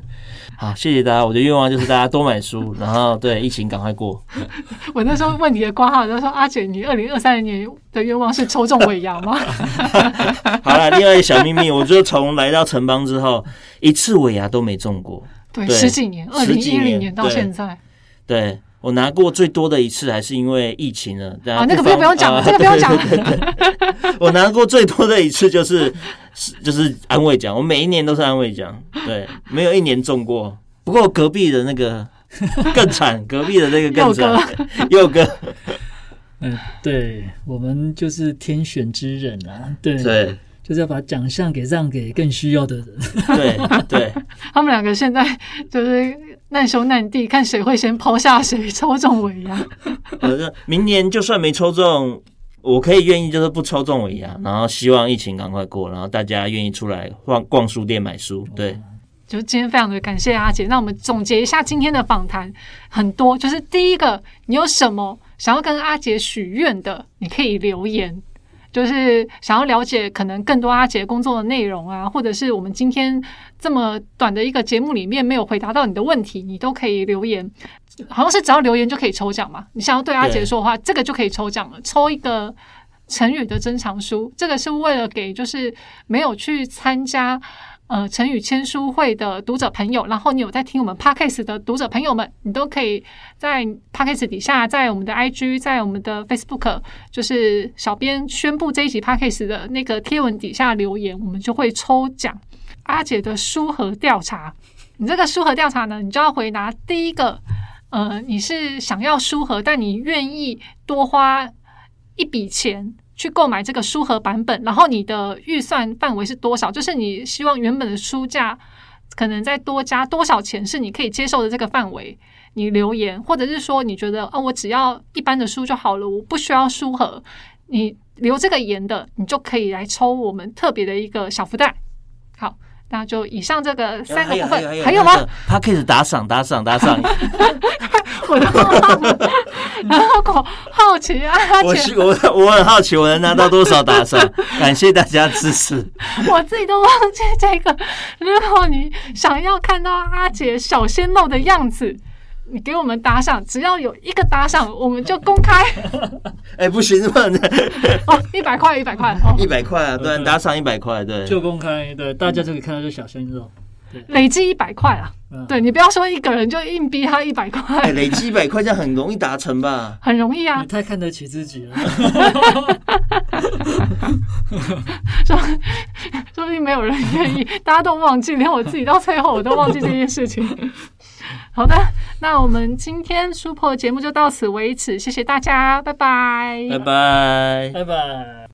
好，谢谢大家，我的愿望就是大家多买书，然后对疫情赶快过，*laughs* 我那时候问你的挂号，就说阿姐，你二零二三年的愿望是抽中尾牙吗？*laughs* 好了，另外一个小秘密，我就从来到城邦之后，一次尾牙都没中过，对，对十几年，二零一零年到对现在，对我拿过最多的一次还是因为疫情了，大家啊，那个不用不用讲了，啊这个不用讲了。我拿过最多的一次就是是就是安慰奖，我每一年都是安慰奖，对，没有一年中过。不过隔壁的那个更惨，隔壁的那个更惨，*laughs* 佑哥，嗯，对我们就是天选之人啊，对，对就是要把奖项给让给更需要的人。对对，*laughs* 他们两个现在就是难兄难弟，看谁会先抛下谁，抽中尾牙。*laughs* 我说明年就算没抽中。我可以愿意，就是不抽中尾牙，然后希望疫情赶快过，然后大家愿意出来逛逛书店买书。对，就今天非常的感谢阿姐。那我们总结一下今天的访谈，很多就是第一个，你有什么想要跟阿姐许愿的，你可以留言。就是想要了解可能更多阿杰工作的内容啊，或者是我们今天这么短的一个节目里面没有回答到你的问题，你都可以留言。好像是只要留言就可以抽奖嘛？你想要对阿杰说的话，这个就可以抽奖了，抽一个成语的珍藏书。这个是为了给就是没有去参加呃成语签书会的读者朋友，然后你有在听我们 podcast 的读者朋友们，你都可以在 podcast 底下，在我们的 IG，在我们的 Facebook，就是小编宣布这一集 podcast 的那个贴文底下留言，我们就会抽奖阿姐的书盒调查。你这个书盒调查呢，你就要回答第一个，呃，你是想要书盒，但你愿意多花一笔钱。去购买这个书盒版本，然后你的预算范围是多少？就是你希望原本的书价可能再多加多少钱是你可以接受的这个范围。你留言，或者是说你觉得哦，我只要一般的书就好了，我不需要书盒。你留这个言的，你就可以来抽我们特别的一个小福袋。好，那就以上这个三个部分，还有吗？他可以打赏，打赏，*laughs* *laughs* 打赏。我都忘了，*laughs* 然后我好奇啊，*laughs* 我我我很好奇，我能拿到多少打赏？*laughs* 感谢大家支持。我自己都忘记这个。如果你想要看到阿姐小鲜肉的样子，你给我们打赏，只要有一个打赏，我们就公开。哎、不行，不能哦，一百块，一百块，哦，一百块啊，对，打赏一百块，对，就公开，对，大家就可以看到这小鲜肉。累积一百块啊。嗯对你不要说一个人就硬逼他一百哎、块，累积一百块这样很容易达成吧？*laughs* 很容易啊你。太看得起自己了。*laughs* 说说不定没有人愿意，*laughs* 大家都忘记，连我自己到最后我都忘记这件事情。好的，那我们今天书破节目就到此为止，谢谢大家，拜拜，拜拜。拜拜。